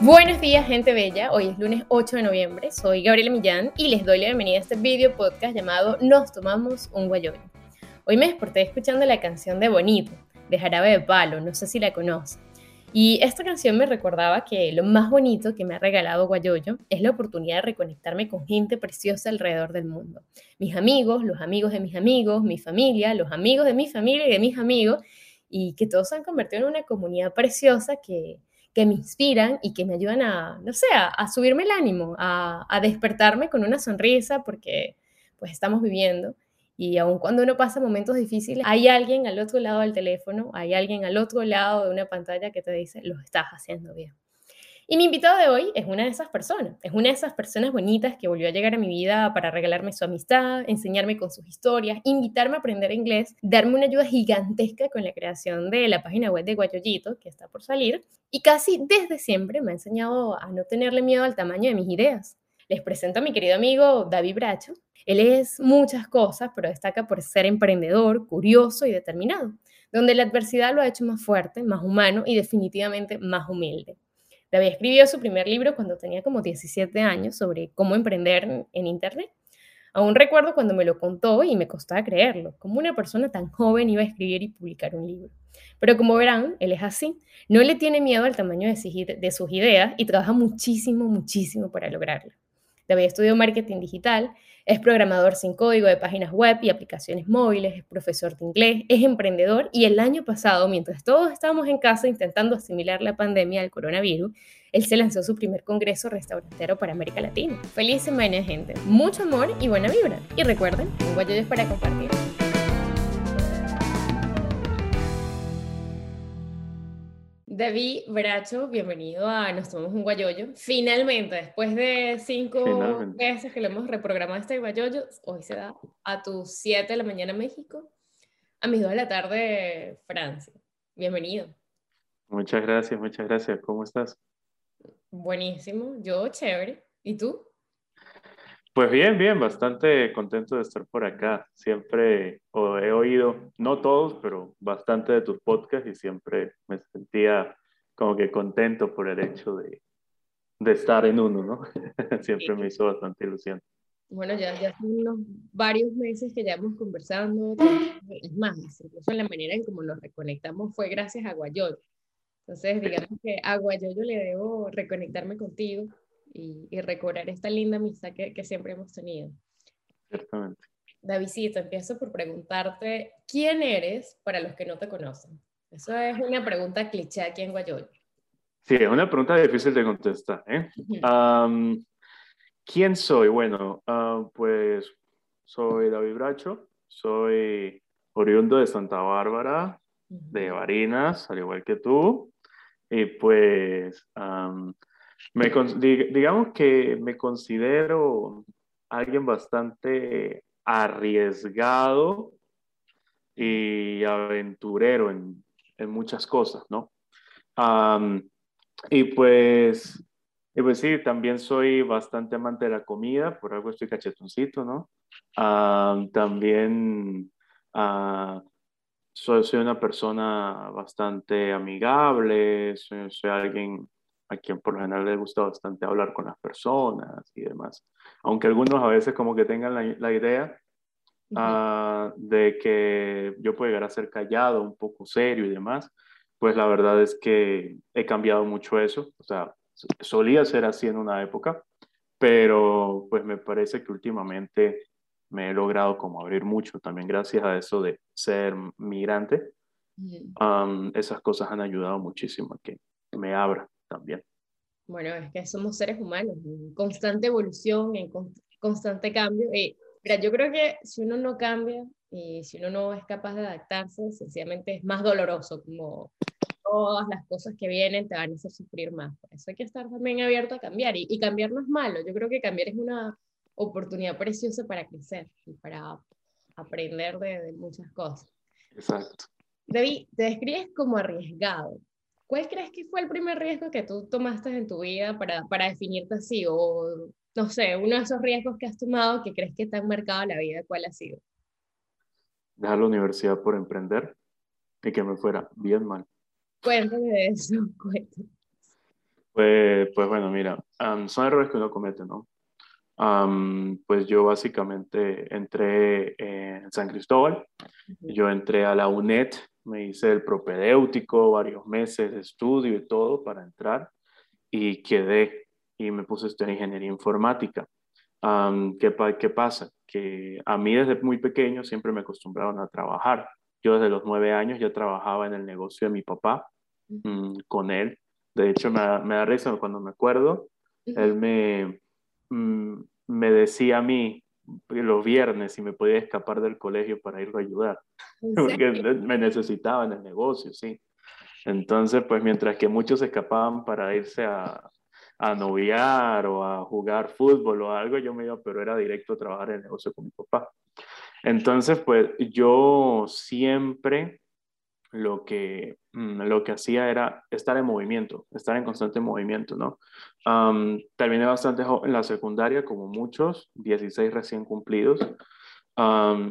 Buenos días, gente bella. Hoy es lunes 8 de noviembre. Soy Gabriela Millán y les doy la bienvenida a este video podcast llamado Nos tomamos un guayoyo. Hoy me desperté escuchando la canción de Bonito, de Jarabe de Palo, no sé si la conoce. Y esta canción me recordaba que lo más bonito que me ha regalado Guayoyo es la oportunidad de reconectarme con gente preciosa alrededor del mundo. Mis amigos, los amigos de mis amigos, mi familia, los amigos de mi familia y de mis amigos, y que todos se han convertido en una comunidad preciosa que, que me inspiran y que me ayudan a, no sé, a, subirme el ánimo, a, a, despertarme con una sonrisa porque pues estamos viviendo. Y aun cuando uno pasa momentos difíciles, hay alguien al otro lado del teléfono, hay alguien al otro lado de una pantalla que te dice, lo estás haciendo bien. Y mi invitado de hoy es una de esas personas, es una de esas personas bonitas que volvió a llegar a mi vida para regalarme su amistad, enseñarme con sus historias, invitarme a aprender inglés, darme una ayuda gigantesca con la creación de la página web de Guayollito, que está por salir, y casi desde siempre me ha enseñado a no tenerle miedo al tamaño de mis ideas. Les presento a mi querido amigo David Bracho. Él es muchas cosas, pero destaca por ser emprendedor, curioso y determinado, donde la adversidad lo ha hecho más fuerte, más humano y definitivamente más humilde. David escribió su primer libro cuando tenía como 17 años sobre cómo emprender en Internet. Aún recuerdo cuando me lo contó y me costaba creerlo, como una persona tan joven iba a escribir y publicar un libro. Pero como verán, él es así, no le tiene miedo al tamaño de sus ideas y trabaja muchísimo, muchísimo para lograrlo. David estudió marketing digital, es programador sin código de páginas web y aplicaciones móviles, es profesor de inglés, es emprendedor y el año pasado, mientras todos estábamos en casa intentando asimilar la pandemia del coronavirus, él se lanzó su primer congreso restaurantero para América Latina. Feliz semana, gente. Mucho amor y buena vibra. Y recuerden, un guayoyo para compartir. David Bracho, bienvenido a Nos Tomamos un Guayoyo. Finalmente, después de cinco veces que lo hemos reprogramado este Guayoyo, hoy se da a tus 7 de la mañana México, a mis 2 de la tarde Francia. Bienvenido. Muchas gracias, muchas gracias. ¿Cómo estás? Buenísimo, yo chévere. ¿Y tú? Pues bien, bien, bastante contento de estar por acá. Siempre he oído, no todos, pero bastante de tus podcasts y siempre me sentía como que contento por el hecho de, de estar en uno, ¿no? siempre me hizo bastante ilusión. Bueno, ya, ya son unos varios meses que ya hemos conversando, es más, incluso en la manera en cómo nos reconectamos fue gracias a Guayoyo. Entonces, digamos que a Guayoyo le debo reconectarme contigo y, recobrar esta linda amistad que, que, siempre hemos tenido. Ciertamente. Davidito, empiezo por preguntarte, ¿quién eres para los que no te conocen? Eso es una pregunta cliché aquí en Guayoyo. Sí, es una pregunta difícil de contestar. ¿eh? ¿Quién soy? Bueno, uh, pues soy David Bracho, soy oriundo de Santa Bárbara, de Barinas, al igual que tú. Y pues um, digamos que me considero alguien bastante arriesgado y aventurero en, en muchas cosas, ¿no? y pues, y pues sí, también soy bastante amante de la comida, por algo estoy cachetoncito, ¿no? también uh, soy, soy, una persona bastante amigable, soy, soy alguien a quien por lo general le gusta bastante hablar con las personas y demás. Aunque algunos a veces como que tengan la, idea ah, de que yo puedo llegar a ser callado, un poco serio y demás, pues la verdad es que he cambiado mucho eso. O sea, solía ser así en una época, pero pues me parece que últimamente me he logrado como abrir mucho también gracias a eso de ser migrante. esas cosas han ayudado muchísimo a que me abra también. Bueno, es que somos seres humanos, en constante evolución, en constante cambio. Y, mira, yo creo que si uno no cambia y si uno no es capaz de adaptarse, sencillamente es más doloroso, como todas las cosas que vienen te van a hacer sufrir más. Por eso hay que estar también abierto a cambiar. Y, y cambiar no es malo, yo creo que cambiar es una oportunidad preciosa para crecer y para aprender de, de muchas cosas. Exacto. David, te describes como arriesgado. ¿Cuál crees que fue el primer riesgo que tú tomaste en tu vida para, para definirte así? O, no sé, uno de esos riesgos que has tomado que crees que te han marcado la vida, ¿cuál ha sido? Dejar la universidad por emprender y que me fuera bien mal. Cuéntame de eso, cuéntame. Pues, pues bueno, mira, son errores que uno comete, ¿no? pues yo básicamente entré en San Cristóbal, yo entré a la UNED, me hice el propedéutico, varios meses de estudio y todo para entrar y quedé y me puse a estudiar ingeniería informática. ¿qué, ¿Qué pasa? Que a mí desde muy pequeño siempre me acostumbraron a trabajar. Yo desde los nueve años ya trabajaba en el negocio de mi papá, mm, con él. De hecho, me, me da risa cuando me acuerdo, él me, mm, me decía a mí los viernes si me podía escapar del colegio para irlo a ayudar, porque me necesitaba en el negocio, sí. Entonces, pues mientras que muchos escapaban para irse a, a noviar o a jugar fútbol o algo, yo me iba, pero era directo a trabajar en el negocio con mi papá. Entonces, pues yo siempre lo que, mm, lo que hacía era estar en movimiento, estar en constante movimiento, ¿no? terminé bastante en la secundaria, como muchos, 16 recién cumplidos.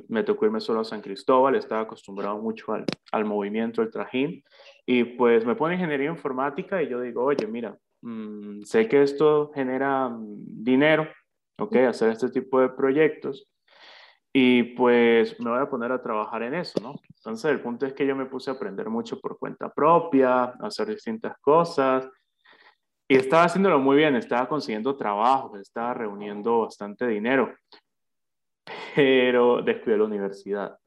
me tocó irme solo a San Cristóbal, estaba acostumbrado mucho al, al movimiento, al trajín, y pues me pone ingeniería informática y yo digo, oye, mira, mm, sé que esto genera mm, dinero, ¿ok? Hacer este tipo de proyectos, y pues me voy a poner a trabajar en eso, ¿no? Entonces el punto es que yo me puse a aprender mucho por cuenta propia, a hacer distintas cosas. Y estaba haciéndolo muy bien, estaba consiguiendo trabajo, estaba reuniendo bastante dinero, pero descuidé la universidad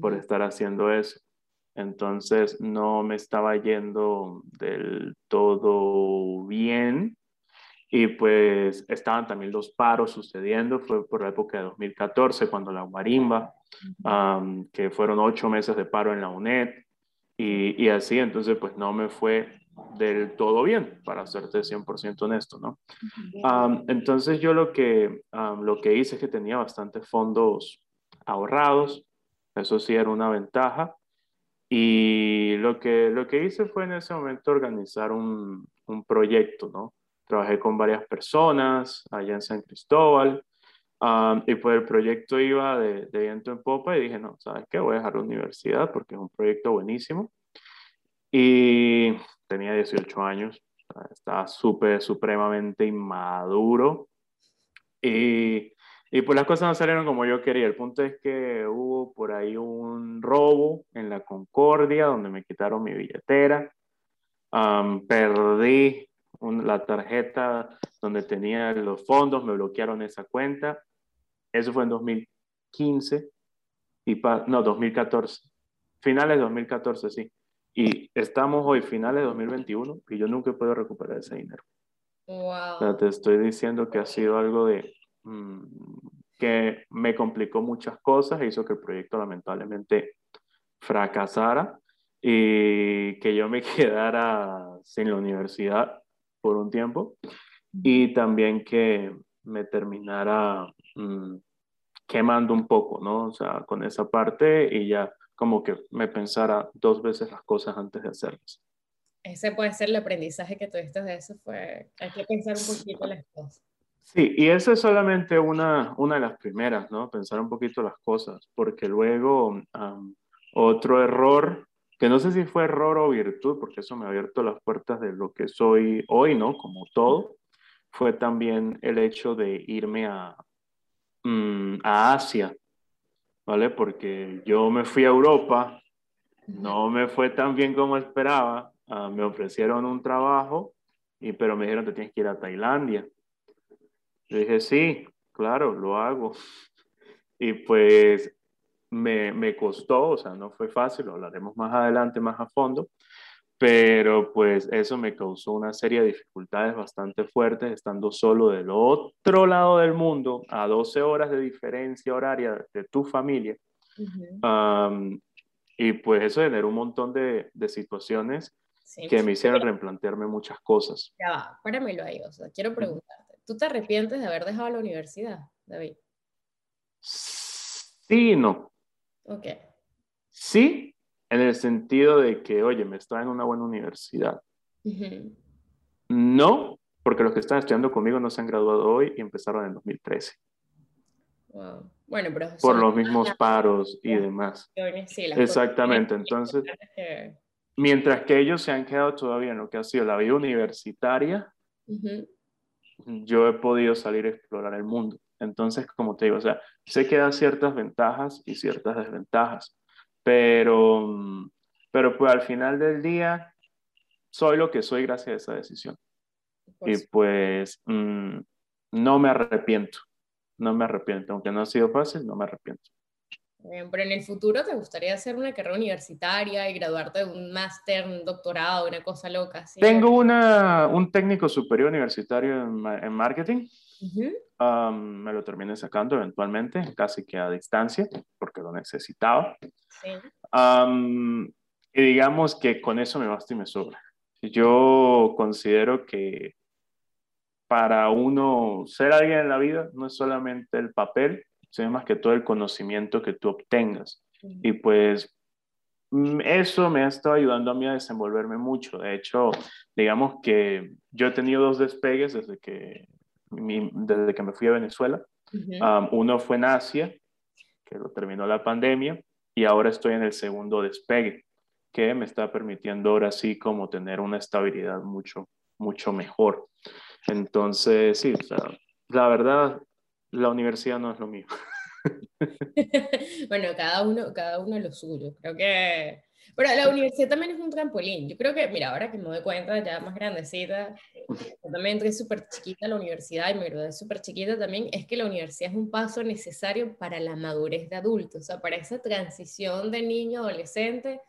por estar haciendo eso. Entonces no me estaba yendo del todo bien y pues estaban también los paros sucediendo, fue por la época de 2014 cuando la marimba, que fueron ocho meses de paro en la UNED y, y, así, entonces pues no me fue del todo bien, para serte 100% honesto, ¿no? entonces yo lo que, lo que hice es que tenía bastantes fondos ahorrados, eso sí era una ventaja, y lo que, lo que hice fue en ese momento organizar un, un proyecto, ¿no? Trabajé con varias personas allá en San Cristóbal y pues el proyecto iba de, de, viento en popa y dije, no, ¿sabes qué? Voy a dejar la universidad porque es un proyecto buenísimo. Y tenía 18 años, estaba súper, supremamente inmaduro. Y, y pues las cosas no salieron como yo quería. El punto es que hubo por ahí un robo en la Concordia donde me quitaron mi billetera. perdí la tarjeta donde tenía los fondos, me bloquearon esa cuenta. Eso fue en 2015 y no, 2014. Finales de 2014, sí. Y estamos hoy, finales de 2021, y yo nunca he podido recuperar ese dinero. Wow. te estoy diciendo que ha sido algo de mm, que me complicó muchas cosas e hizo que el proyecto lamentablemente fracasara y que yo me quedara sin la universidad por un tiempo y también que me terminara mm, quemando un poco, ¿no? O sea, con esa parte y ya como que me pensara dos veces las cosas antes de hacerlas. Ese puede ser el aprendizaje que tuviste de eso, fue, hay que pensar un poquito las cosas. Sí, y eso es solamente una, una de las primeras, ¿no? Pensar un poquito las cosas, porque luego otro error que no sé si fue error o virtud, porque eso me ha abierto las puertas de lo que soy hoy, ¿no? Como todo, fue también el hecho de irme a, mm, a Asia, ¿vale? Porque yo me fui a Europa, no me fue tan bien como esperaba, ah, me ofrecieron un trabajo, y, pero me dijeron que tienes que ir a Tailandia. Yo dije, sí, claro, lo hago. Y pues me, me costó, o sea, no fue fácil, lo hablaremos más adelante, más a fondo, pero pues eso me causó una serie de dificultades bastante fuertes, estando solo del otro lado del mundo, a 12 horas de diferencia horaria de tu familia. y pues eso generó un montón de, de situaciones que me hicieron replantearme muchas cosas. Ya va, páramelo ahí, o sea, quiero preguntarte, ¿tú te arrepientes de haber dejado la universidad, David? Sí, no. Ok. Sí, en el sentido de que, oye, me está en una buena universidad. No, porque los que están estudiando conmigo no se han graduado hoy y empezaron en 2013. Wow. Bueno, pero por los mismos paros y demás. Exactamente, entonces... mientras que ellos se han quedado todavía en lo que ha sido la vida universitaria, yo he podido salir a explorar el mundo. Entonces, como te digo, o sea, sé que da ciertas ventajas y ciertas desventajas, pero, pero pues al final del día soy lo que soy gracias a esa decisión. Y pues mm, no me arrepiento, no me arrepiento, aunque no ha sido fácil, no me arrepiento. Pero en el futuro te gustaría hacer una carrera universitaria y graduarte de un máster, un doctorado, una cosa loca. Tengo una, un técnico superior universitario en, marketing. Me lo terminé sacando eventualmente, casi que a distancia, porque lo necesitaba. Sí. y digamos que con eso me basta y me sobra. Yo considero que para uno ser alguien en la vida no es solamente el papel, sino más que todo el conocimiento que tú obtengas. Y pues mm, eso me ha estado ayudando a mí a desenvolverme mucho. De hecho, digamos que yo he tenido dos despegues desde que, desde que me fui a Venezuela. uno fue en Asia, que lo terminó la pandemia, y ahora estoy en el segundo despegue, que me está permitiendo ahora sí como tener una estabilidad mucho, mucho mejor. Entonces, sí, la verdad, la universidad no es lo mío. bueno, cada uno, cada uno lo suyo. Creo que... Pero la universidad también es un trampolín. Yo creo que, mira, ahora que me doy cuenta, ya más grandecita, también entré súper chiquita a la universidad y me gradué súper chiquita también, es que la universidad es un paso necesario para la madurez de adulto, o sea, para esa transición de niño adolescente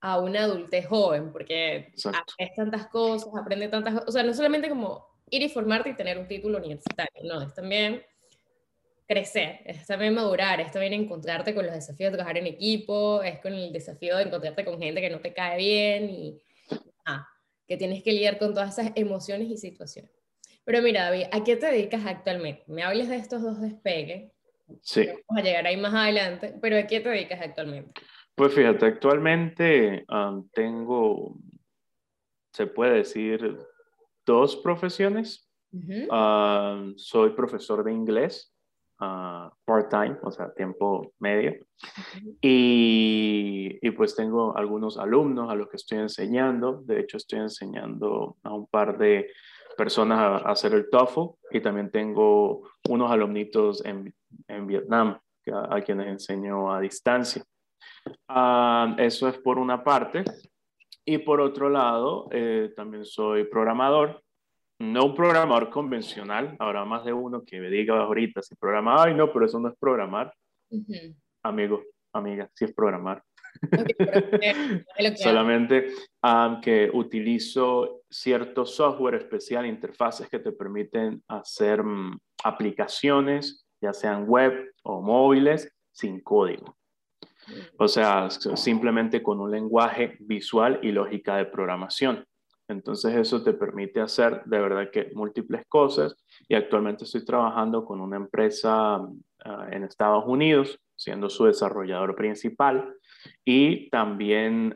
a una adultez joven, porque aprendes tantas cosas, aprende tantas cosas, o sea, no solamente como ir y formarte y tener un título universitario, no, es también crecer, es también madurar, es también encontrarte con los desafíos de trabajar en equipo, es con el desafío de encontrarte con gente que no te cae bien y ah, que tienes que lidiar con todas esas emociones y situaciones. Pero mira, David, ¿a qué te dedicas actualmente? Me hables de estos dos despegues. Sí. Vamos a llegar ahí más adelante, pero ¿a qué te dedicas actualmente? Pues fíjate, actualmente um, tengo, se puede decir, dos profesiones. Um, soy profesor de inglés part-time, o sea, tiempo medio. y, y, pues tengo algunos alumnos a los que estoy enseñando. De hecho, estoy enseñando a un par de personas a, hacer el TOEFL y también tengo unos alumnitos en, en Vietnam a, quienes enseño a distancia. Ah, eso es por una parte. Y por otro lado, eh, también soy programador no un programador convencional, habrá más de uno que me diga ahorita si programa, ay no, pero eso no es programar. Amigo, amiga, sí es programar. Solamente que utilizo cierto software especial, interfaces que te permiten hacer mm, aplicaciones, ya sean web o móviles, sin código. O sea, simplemente con un lenguaje visual y lógica de programación. Entonces eso te permite hacer de verdad que múltiples cosas. Y actualmente estoy trabajando con una empresa ah, en Estados Unidos, siendo su desarrollador principal. Y también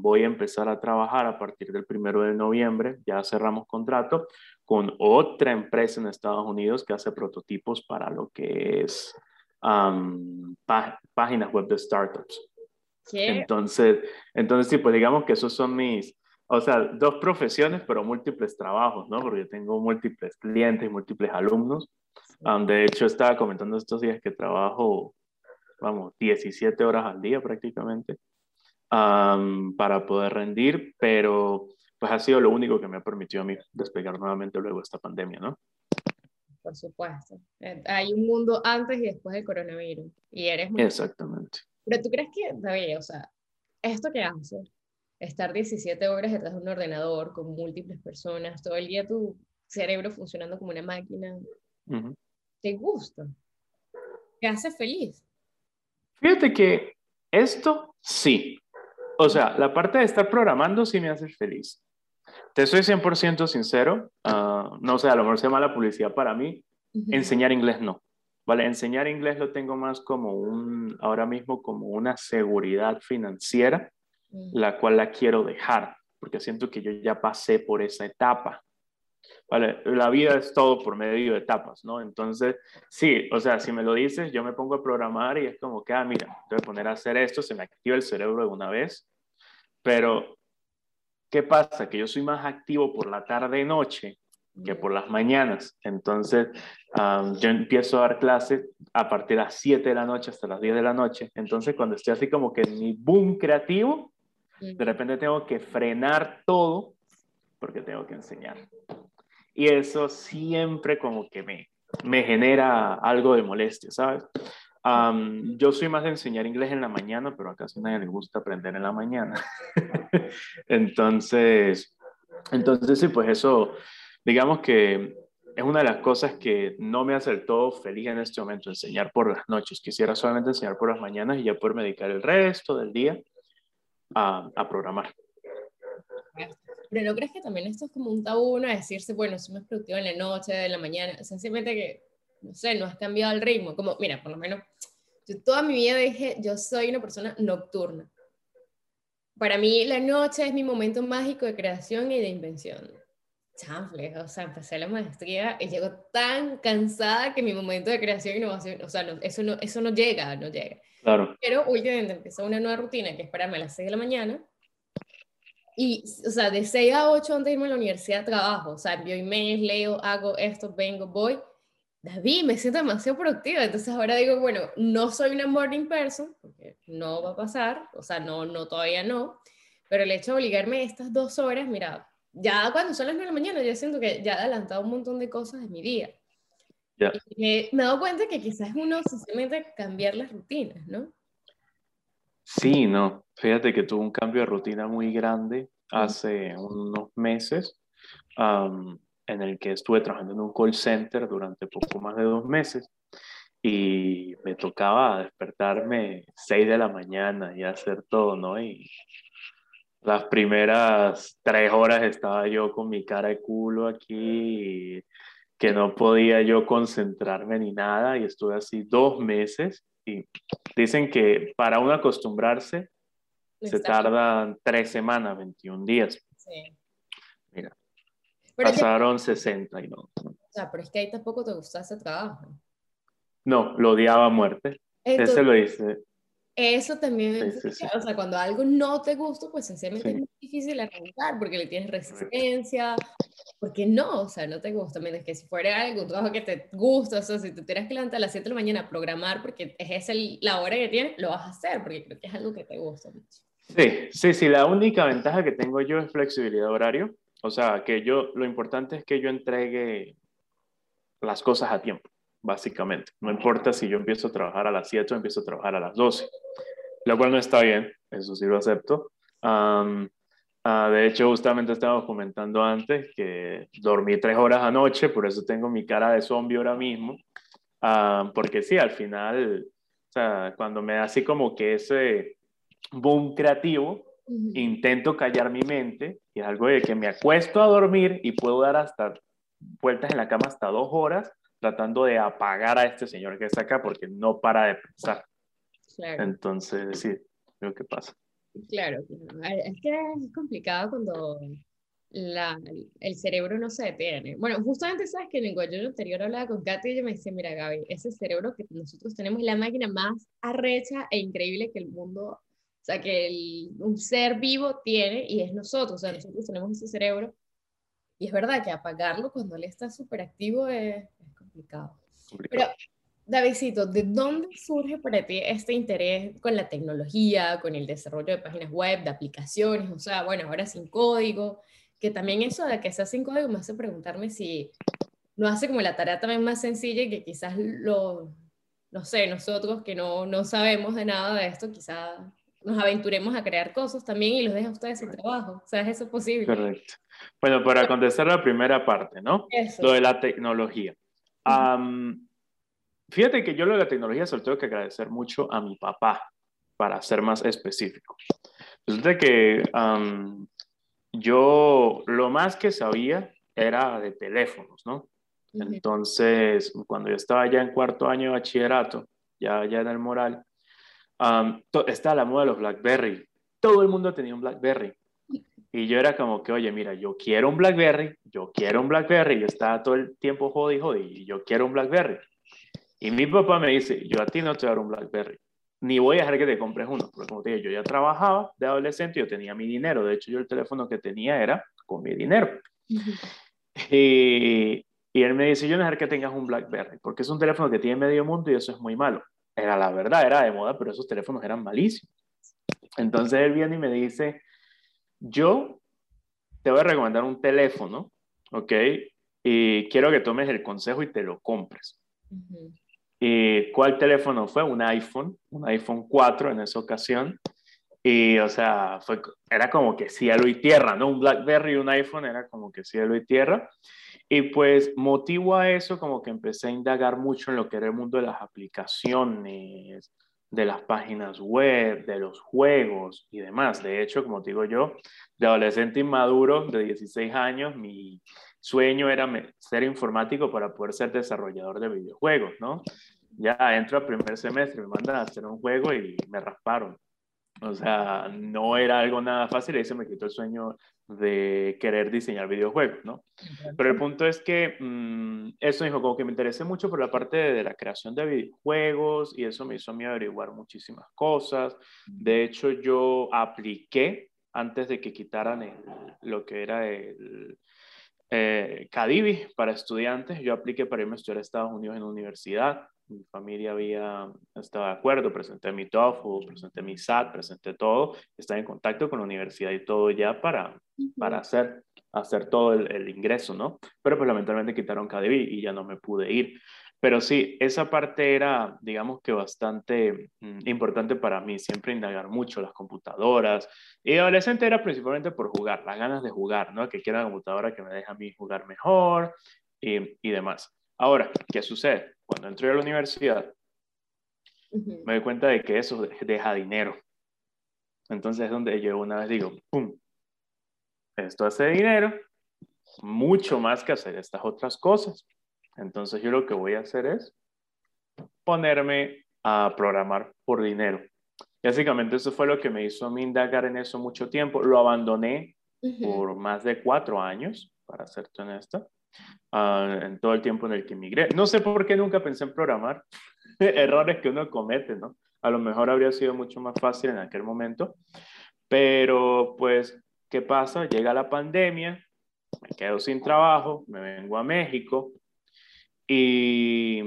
voy a empezar a trabajar a partir del primero de noviembre, ya cerramos contrato, con otra empresa en Estados Unidos que hace prototipos para lo que es páginas web de startups. Entonces, entonces, sí, pues digamos que esos son mis, o sea, dos profesiones, pero múltiples trabajos, ¿no? Porque tengo múltiples clientes, múltiples alumnos. de hecho, estaba comentando estos días que trabajo, vamos, 17 horas al día prácticamente para poder rendir, pero pues ha sido lo único que me ha permitido a mí despegar nuevamente luego de esta pandemia, ¿no? Por supuesto. Eh, hay un mundo antes y después del coronavirus. Y eres muy... Exactamente. Pero tú crees que, David, o sea, esto que haces, estar 17 horas detrás de un ordenador con múltiples personas, todo el día tu cerebro funcionando como una máquina, ¿te gusta? ¿Te hace feliz? Fíjate que esto sí. O sea, la parte de estar programando sí me hace feliz. Te soy 100% sincero, ah, no sé, a lo mejor sea mala publicidad para mí, enseñar inglés no. Vale, enseñar inglés lo tengo más como un, ahora mismo como una seguridad financiera la cual la quiero dejar, porque siento que yo ya pasé por esa etapa. Vale, la vida es todo por medio de etapas, ¿no? Entonces, sí, o sea, si me lo dices, yo me pongo a programar y es como que, ah, mira, te voy a poner a hacer esto, se me activa el cerebro de una vez, pero ¿Qué pasa? Que yo soy más activo por la tarde-noche que por las mañanas. Entonces, yo empiezo a dar clases a partir de las 7 de la noche hasta las 10 de la noche. Entonces, cuando estoy así como que en mi boom creativo, de repente tengo que frenar todo porque tengo que enseñar. Y eso siempre como que me, me genera algo de molestia, ¿sabes? yo soy más de enseñar inglés en la mañana, pero a casi nadie le gusta aprender en la mañana. entonces, entonces sí, pues eso, digamos que es una de las cosas que no me hace feliz en este momento, enseñar por las noches. Quisiera solamente enseñar por las mañanas y ya poder dedicar el resto del día a, a programar. Pero ¿no crees que también esto es como un tabú, no? Decirse, bueno, soy más productivo en la noche, en la mañana, sencillamente que, no sé, no has cambiado el ritmo. Como, mira, por lo menos, yo toda mi vida dije, yo soy una persona nocturna. Para mí la noche es mi momento mágico de creación y de invención. Chanfle, o sea, empecé la maestría y llego tan cansada que mi momento de creación y innovación, o sea, eso, no, eso no llega, no llega. Claro. Pero últimamente empezó una nueva rutina que es pararme a las 6 de la mañana y, o sea, de 6 a 8 antes de irme a la universidad trabajo, o sea, envío emails, leo, hago esto, vengo, voy. David, me siento demasiado productiva, entonces ahora digo, bueno, no soy una morning person, porque no va a pasar, o sea, no, no, todavía no, pero el hecho de obligarme estas dos horas, mira, ya cuando son las 9 de la mañana, yo siento que ya he adelantado un montón de cosas de mi día. Ya. me he dado cuenta que quizás uno simplemente cambiar las rutinas, ¿no? Sí, no. Fíjate que tuve un cambio de rutina muy grande hace unos meses, en el que estuve trabajando en un call center durante poco más de dos meses y me tocaba despertarme 6 de la mañana y hacer todo, ¿no? Y las primeras tres horas estaba yo con mi cara de culo aquí, que no podía yo concentrarme ni nada y estuve así dos meses y dicen que para uno acostumbrarse se tardan tres semanas, 21 días. Sí. Mira, pasaron 60 y no. O sea, pero es que ahí tampoco te gustaba ese trabajo. No, lo odiaba a muerte. Ese lo dice. Eso también, o sea, cuando algo no te gusta, pues sencillamente muy difícil arrancar porque le tienes resistencia, porque no, o sea, no te gusta, menos que si fuera algo, trabajo que te gusta, o sea, si te tienes que levantar a las 7 de la mañana a programar porque es esa la hora que tienes, lo vas a hacer porque creo que es algo que te gusta mucho. Sí, sí, sí, la única ventaja que tengo yo es flexibilidad de horario, o sea, que yo, lo importante es que yo entregue las cosas a tiempo básicamente. No importa si yo empiezo a trabajar a las 7 o empiezo a trabajar a las 12, lo cual no está bien, eso sí lo acepto. Ah, de hecho, justamente estábamos comentando antes que dormí tres horas anoche, por eso tengo mi cara de zombie ahora mismo. porque sí, al final, o sea, cuando me da así como que ese boom creativo, intento callar mi mente y es algo de que me acuesto a dormir y puedo dar hasta vueltas en la cama hasta dos horas tratando de apagar a este señor que está acá porque no para de pensar. Claro. Entonces, sí, lo que pasa. Claro, es que es complicado cuando la, el cerebro no se detiene. Bueno, justamente sabes que en el guayo anterior hablaba con Katy y ella me dice, mira Gaby, ese cerebro que nosotros tenemos es la máquina más arrecha e increíble que el mundo, o sea, que el, un ser vivo tiene y es nosotros, o sea, nosotros tenemos ese cerebro. Y es verdad que apagarlo cuando él está súper activo es, complicado. Pero, Davidcito, ¿de dónde surge para ti este interés con la tecnología, con el desarrollo de páginas web, de aplicaciones? O sea, bueno, ahora sin código, que también eso de que sea sin código me hace preguntarme si no hace como la tarea también más sencilla y que quizás lo, no sé, nosotros que no, no sabemos de nada de esto, quizás nos aventuremos a crear cosas también y los deja a ustedes sin trabajo. O sea, ¿es eso posible? Correcto. Bueno, para contestar la primera parte, ¿no? Lo de la tecnología fíjate que yo lo de la tecnología se lo tengo que agradecer mucho a mi papá, para ser más específico. Resulta que yo lo más que sabía era de teléfonos, ¿no? Entonces, cuando yo estaba ya en cuarto año de bachillerato, ya, ya en el moral, estaba la moda de los BlackBerry. Todo el mundo tenía un BlackBerry. Y yo era como que, oye, mira, yo quiero un BlackBerry, yo quiero un BlackBerry, yo estaba todo el tiempo jodi, jodi, y yo quiero un BlackBerry. Y mi papá me dice, yo a ti no te voy a dar un BlackBerry, ni voy a dejar que te compres uno, porque como te dije, yo ya trabajaba de adolescente, yo tenía mi dinero, de hecho yo el teléfono que tenía era con mi dinero. y, y, él me dice, yo no dejar que tengas un BlackBerry, porque es un teléfono que tiene medio mundo y eso es muy malo. Era la verdad, era de moda, pero esos teléfonos eran malísimos. Entonces él viene y me dice, yo te voy a recomendar un teléfono, ¿ok? Y quiero que tomes el consejo y te lo compres. ¿Y cuál teléfono fue? Un iPhone, un iPhone 4 en esa ocasión. Y, o sea, fue, era como que cielo y tierra, ¿no? Un BlackBerry y un iPhone era como que cielo y tierra. Y pues motivo a eso, como que empecé a indagar mucho en lo que era el mundo de las aplicaciones, de las páginas web, de los juegos y demás. De hecho, como digo yo, de adolescente inmaduro de 16 años, mi sueño era ser informático para poder ser desarrollador de videojuegos, ¿no? Ya entro al primer semestre, me mandan a hacer un juego y me rasparon. O sea, no era algo nada fácil y se me quitó el sueño de querer diseñar videojuegos, ¿no? Pero el punto es que mm, eso dijo, como que me interesé mucho por la parte de, la creación de videojuegos y eso me hizo a mí averiguar muchísimas cosas. De hecho, yo apliqué antes de que quitaran lo que era el, eh, Cadivi para estudiantes. Yo apliqué para irme a estudiar a Estados Unidos en universidad. Mi familia había estado de acuerdo, presenté mi TOEFL, presenté mi SAT, presenté todo, estaba en contacto con la universidad y todo ya para, para hacer, hacer todo el, el ingreso, ¿no? Pero pues lamentablemente quitaron Cadivi y ya no me pude ir. Pero sí, esa parte era, digamos que bastante mm, importante para mí, siempre indagar mucho las computadoras. Y adolescente era principalmente por jugar, las ganas de jugar, ¿no? Que quiera una computadora que me deje a mí jugar mejor y, y demás. Ahora, ¿qué sucede? Cuando entré a la universidad, me doy cuenta de que eso deja dinero. Entonces es donde yo una vez digo, ¡pum! Esto hace dinero, mucho más que hacer estas otras cosas. Entonces yo lo que voy a hacer es ponerme a programar por dinero. Básicamente eso fue lo que me hizo a mí indagar en eso mucho tiempo. Lo abandoné por más de cuatro años, para serte honesta, uh, en todo el tiempo en el que emigré. No sé por qué nunca pensé en programar. Errores que uno comete, ¿no? A lo mejor habría sido mucho más fácil en aquel momento. Pero pues, ¿qué pasa? Llega la pandemia, me quedo sin trabajo, me vengo a México, y,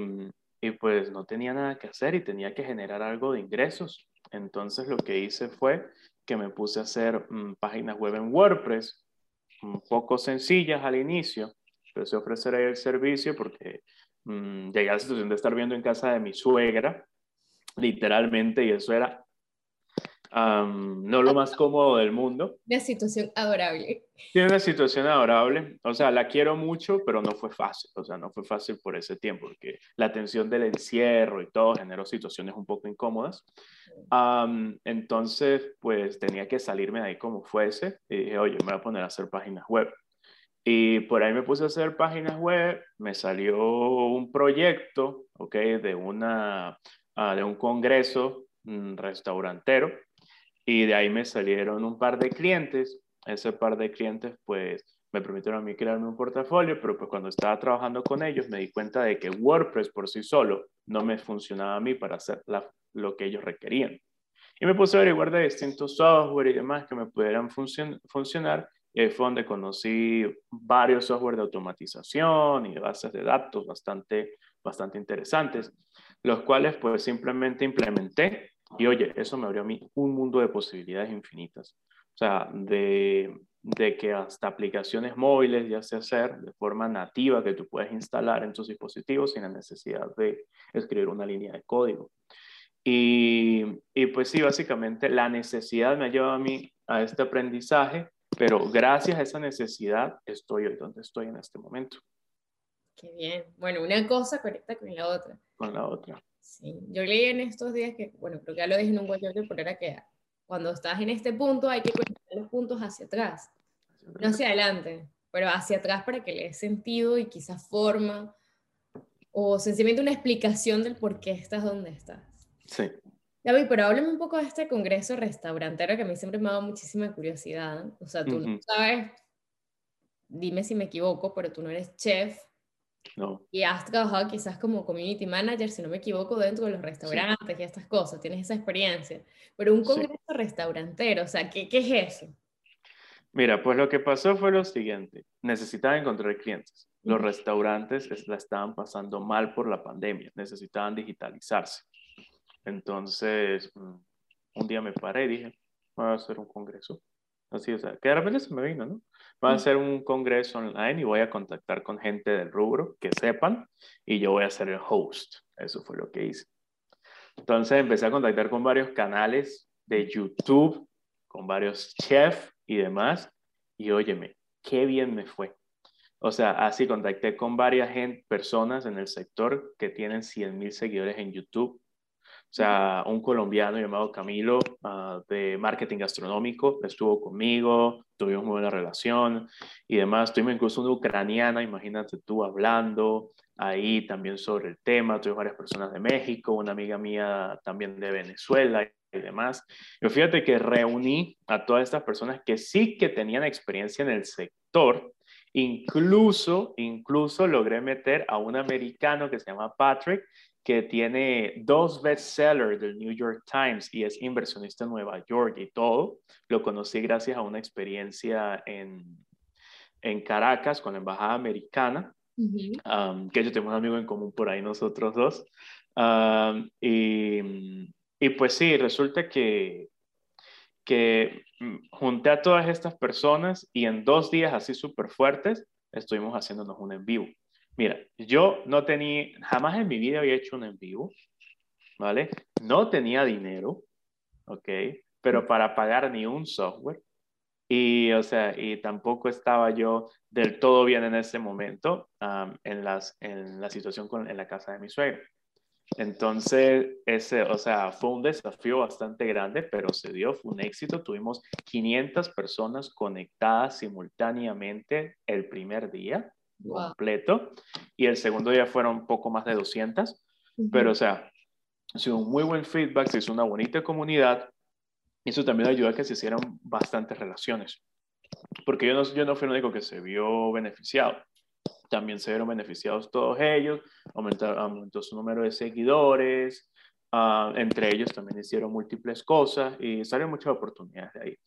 y, pues no tenía nada que hacer y tenía que generar algo de ingresos. Entonces lo que hice fue que me puse a hacer mm, páginas web en WordPress, un poco sencillas al inicio. Empecé a ofrecer ahí el servicio porque mmm, llegué a la situación de estar viendo en casa de mi suegra, literalmente, y eso era no lo más cómodo del mundo. Una situación adorable. Tiene una situación adorable. O sea, la quiero mucho, pero no fue fácil. O sea, no fue fácil por ese tiempo, porque la tensión del encierro y todo generó situaciones un poco incómodas. entonces, pues tenía que salirme de ahí como fuese. Y dije, oye, me voy a poner a hacer páginas web. Y por ahí me puse a hacer páginas web. Me salió un proyecto, ¿ok? De, una, ah, de un congreso mm, restaurantero y de ahí me salieron un par de clientes. Ese par de clientes, pues, me permitieron a mí crearme un portafolio, pero pues cuando estaba trabajando con ellos me di cuenta de que WordPress por sí solo no me funcionaba a mí para hacer lo que ellos requerían. Y me puse a averiguar de distintos software y demás que me pudieran funcionar. Y ahí fue donde conocí varios software de automatización y bases de datos bastante, bastante interesantes, los cuales pues simplemente implementé y oye, eso me abrió a mí un mundo de posibilidades infinitas. O sea, de, de que hasta aplicaciones móviles ya se hacer de forma nativa que tú puedes instalar en tus dispositivos sin la necesidad de escribir una línea de código. Y, y pues sí, básicamente la necesidad me ha llevado a mí a este aprendizaje, pero gracias a esa necesidad estoy hoy donde estoy en este momento. Qué bien. Bueno, una cosa conecta con la otra. Con la otra. Sí, yo leí en estos días que, bueno, creo que ya lo dije en un guayote, pero era que cuando estás en este punto hay que conectar los puntos hacia atrás, no hacia adelante, pero hacia atrás para que le dé sentido y quizás forma o sencillamente una explicación del por qué estás donde estás. Sí. David, pero háblame un poco de este congreso restaurantero que a mí siempre me ha dado muchísima curiosidad. O sea, tú no sabes, dime si me equivoco, pero tú no eres chef, No. Y has trabajado quizás como community manager, si no me equivoco, dentro de los restaurantes y estas cosas, tienes esa experiencia. Pero un congreso restaurantero, o sea, ¿qué, ¿qué es eso? Mira, pues lo que pasó fue lo siguiente, necesitaban encontrar clientes. Los restaurantes la estaban pasando mal por la pandemia, necesitaban digitalizarse. Entonces, mm, un día me paré y dije, voy a hacer un congreso. Así, o sea, que de repente se me vino, ¿no? Voy a hacer un congreso online y voy a contactar con gente del rubro que sepan y yo voy a ser el host. Eso fue lo que hice. Entonces empecé a contactar con varios canales de YouTube, con varios chefs y demás. Y óyeme, qué bien me fue. O sea, así contacté con varias gente, personas en el sector que tienen 100 mil seguidores en YouTube. Sea, un colombiano llamado Camilo ah, de marketing gastronómico estuvo conmigo, tuvimos muy buena relación y demás. Tuvimos incluso una ucraniana, imagínate tú hablando ahí también sobre el tema. Tuvimos varias personas de México, una amiga mía también de Venezuela y demás. Yo fíjate que reuní a todas estas personas que sí que tenían experiencia en el sector. Incluso, incluso logré meter a un americano que se llama Patrick, que tiene dos bestsellers del New York Times y es inversionista en Nueva York y todo. Lo conocí gracias a una experiencia en, en Caracas con la Embajada Americana, um, que yo tengo un amigo en común por ahí nosotros dos. Um, y, y pues sí, resulta que, que junté a todas estas personas y en dos días así súper fuertes estuvimos haciéndonos un en vivo. Mira, yo no tenía, jamás en mi vida había hecho un en vivo, ¿vale? No tenía dinero, ¿ok? Pero para pagar ni un software. Y, o sea, y tampoco estaba yo del todo bien en ese momento en, las, en la situación con, en la casa de mi suegro. Entonces, ese, o sea, fue un desafío bastante grande, pero se dio, fue un éxito. Tuvimos 500 personas conectadas simultáneamente el primer día completo y el segundo día fueron un poco más de 200, pero o sea, ha sido un muy buen feedback, se hizo una bonita comunidad y eso también ayudó a que se hicieran bastantes relaciones, porque yo no, yo no fui el único que se vio beneficiado también se vieron beneficiados todos ellos, aumentó, aumentó su número de seguidores, uh, entre ellos también hicieron múltiples cosas y salieron muchas oportunidades de ahí.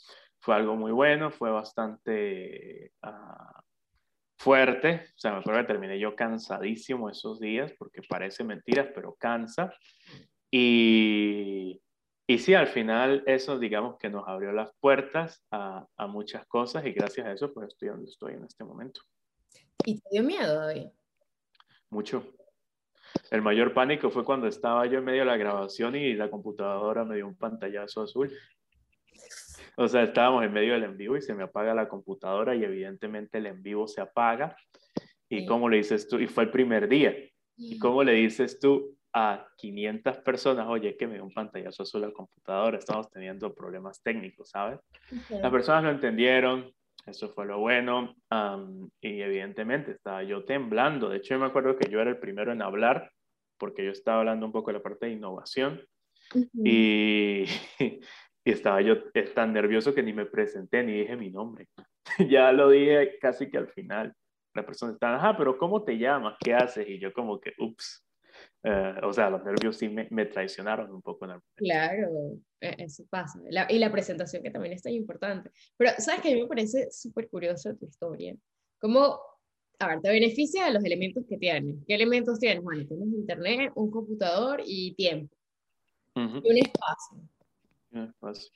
Fue algo muy bueno, fue bastante uh, fuerte, o sea, me acuerdo que terminé yo cansadísimo esos días, porque parece mentiras, pero cansa. Y, y sí, al final eso, digamos que nos abrió las puertas a, a muchas cosas y gracias a eso, pues estoy donde estoy en este momento. ¿Y te dio miedo, David? Mucho. El mayor pánico fue cuando estaba yo en medio de la grabación y la computadora me dio un pantallazo azul. O sea, estábamos en medio del en vivo y se me apaga la computadora y evidentemente el en vivo se apaga. ¿Y cómo le dices tú? Y fue el primer día. ¿Y cómo le dices tú a 500 personas, oye, que me dio un pantallazo azul la computadora? Estamos teniendo problemas técnicos, ¿sabes? Las personas lo entendieron, eso fue lo bueno. y evidentemente estaba yo temblando. De hecho, yo me acuerdo que yo era el primero en hablar porque yo estaba hablando un poco de la parte de innovación. y, y, estaba yo tan nervioso que ni me presenté ni dije mi nombre. ya lo dije casi que al final. La persona estaba, ajá, pero ¿cómo te llamas? ¿Qué haces? Y yo como que, ups. Eh, o sea, los nervios sí me, me traicionaron un poco. En el claro, e, eso pasa. y la presentación que también es tan importante. Pero, ¿sabes qué? A mí me parece súper curioso tu historia. ¿Cómo, a ver, te beneficia de los elementos que tienes? ¿Qué elementos tienes? Bueno, tienes internet, un computador y tiempo. Y un espacio. Un espacio.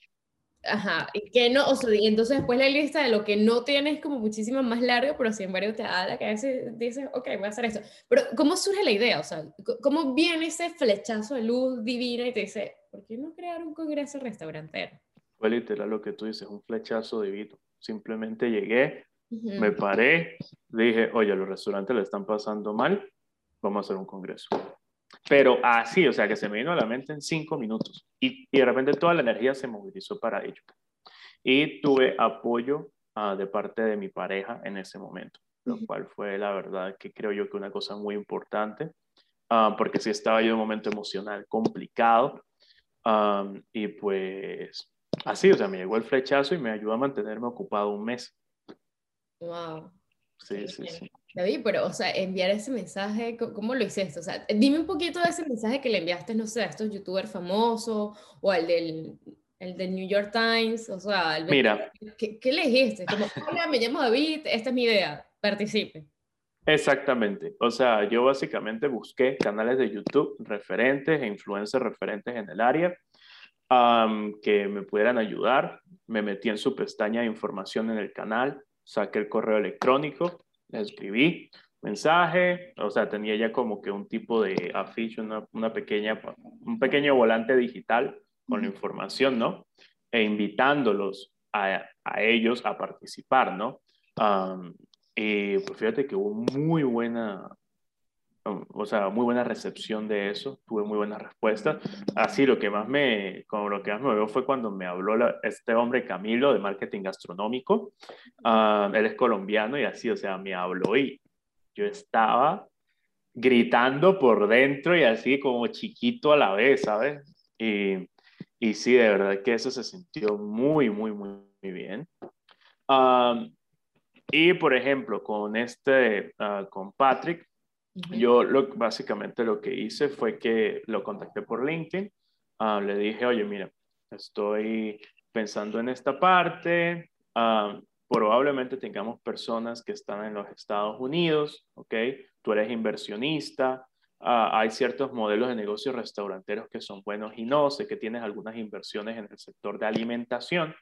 Ajá, y que no, o sea, y entonces después la lista de lo que no tienes como muchísimo más largo, pero sin embargo te da la cabeza y dices, ok, voy a hacer esto. Pero ¿cómo surge la idea? O sea, ¿cómo viene ese flechazo de luz divina y te dice, ¿por qué no crear un congreso restaurantero? Fue literal lo que tú dices, un flechazo divino. Simplemente llegué, me paré, dije, oye, los restaurantes le están pasando mal, vamos a hacer un congreso. Pero así, o sea, que se me vino a la mente en cinco minutos y, y de repente toda la energía se movilizó para ello. Y tuve apoyo uh, de parte de mi pareja en ese momento, lo cual fue la verdad que creo yo que una cosa muy importante, uh, porque sí estaba yo en un momento emocional complicado um, y pues así, o sea, me llegó el flechazo y me ayudó a mantenerme ocupado un mes. Wow. Sí, sí, sí. David, pero, o sea, enviar ese mensaje, ¿cómo lo hiciste? O sea, dime un poquito de ese mensaje que le enviaste, no sé, a estos youtubers famosos o al del, el del New York Times, o sea, Mira. ¿qué, ¿qué, le dijiste? Como, hola, me llamo David, esta es mi idea, participe. Exactamente. O sea, yo básicamente busqué canales de YouTube referentes e influencers referentes en el área que me pudieran ayudar. Me metí en su pestaña de información en el canal, saqué el correo electrónico, le escribí mensaje, o sea, tenía ya como que un tipo de afiche, una, una pequeña, un pequeño volante digital con la información, ¿no? E invitándolos a, a ellos a participar, ¿no? y pues fíjate que hubo muy buena, o sea, muy buena recepción de eso, tuve muy buena respuesta. Así, lo que más me, como lo que más me veo fue cuando me habló este hombre Camilo de marketing gastronómico. él es colombiano y así, o sea, me habló y yo estaba gritando por dentro y así como chiquito a la vez, ¿sabes? Y, y sí, de verdad que eso se sintió muy, muy, muy, muy bien. y por ejemplo, con este, uh, con Patrick, yo lo, básicamente lo que hice fue que lo contacté por LinkedIn, uh, le dije, oye, mira, estoy pensando en esta parte, uh, probablemente tengamos personas que están en los Estados Unidos, ¿ok? Tú eres inversionista, uh, hay ciertos modelos de negocios restauranteros que son buenos y no, sé que tienes algunas inversiones en el sector de alimentación,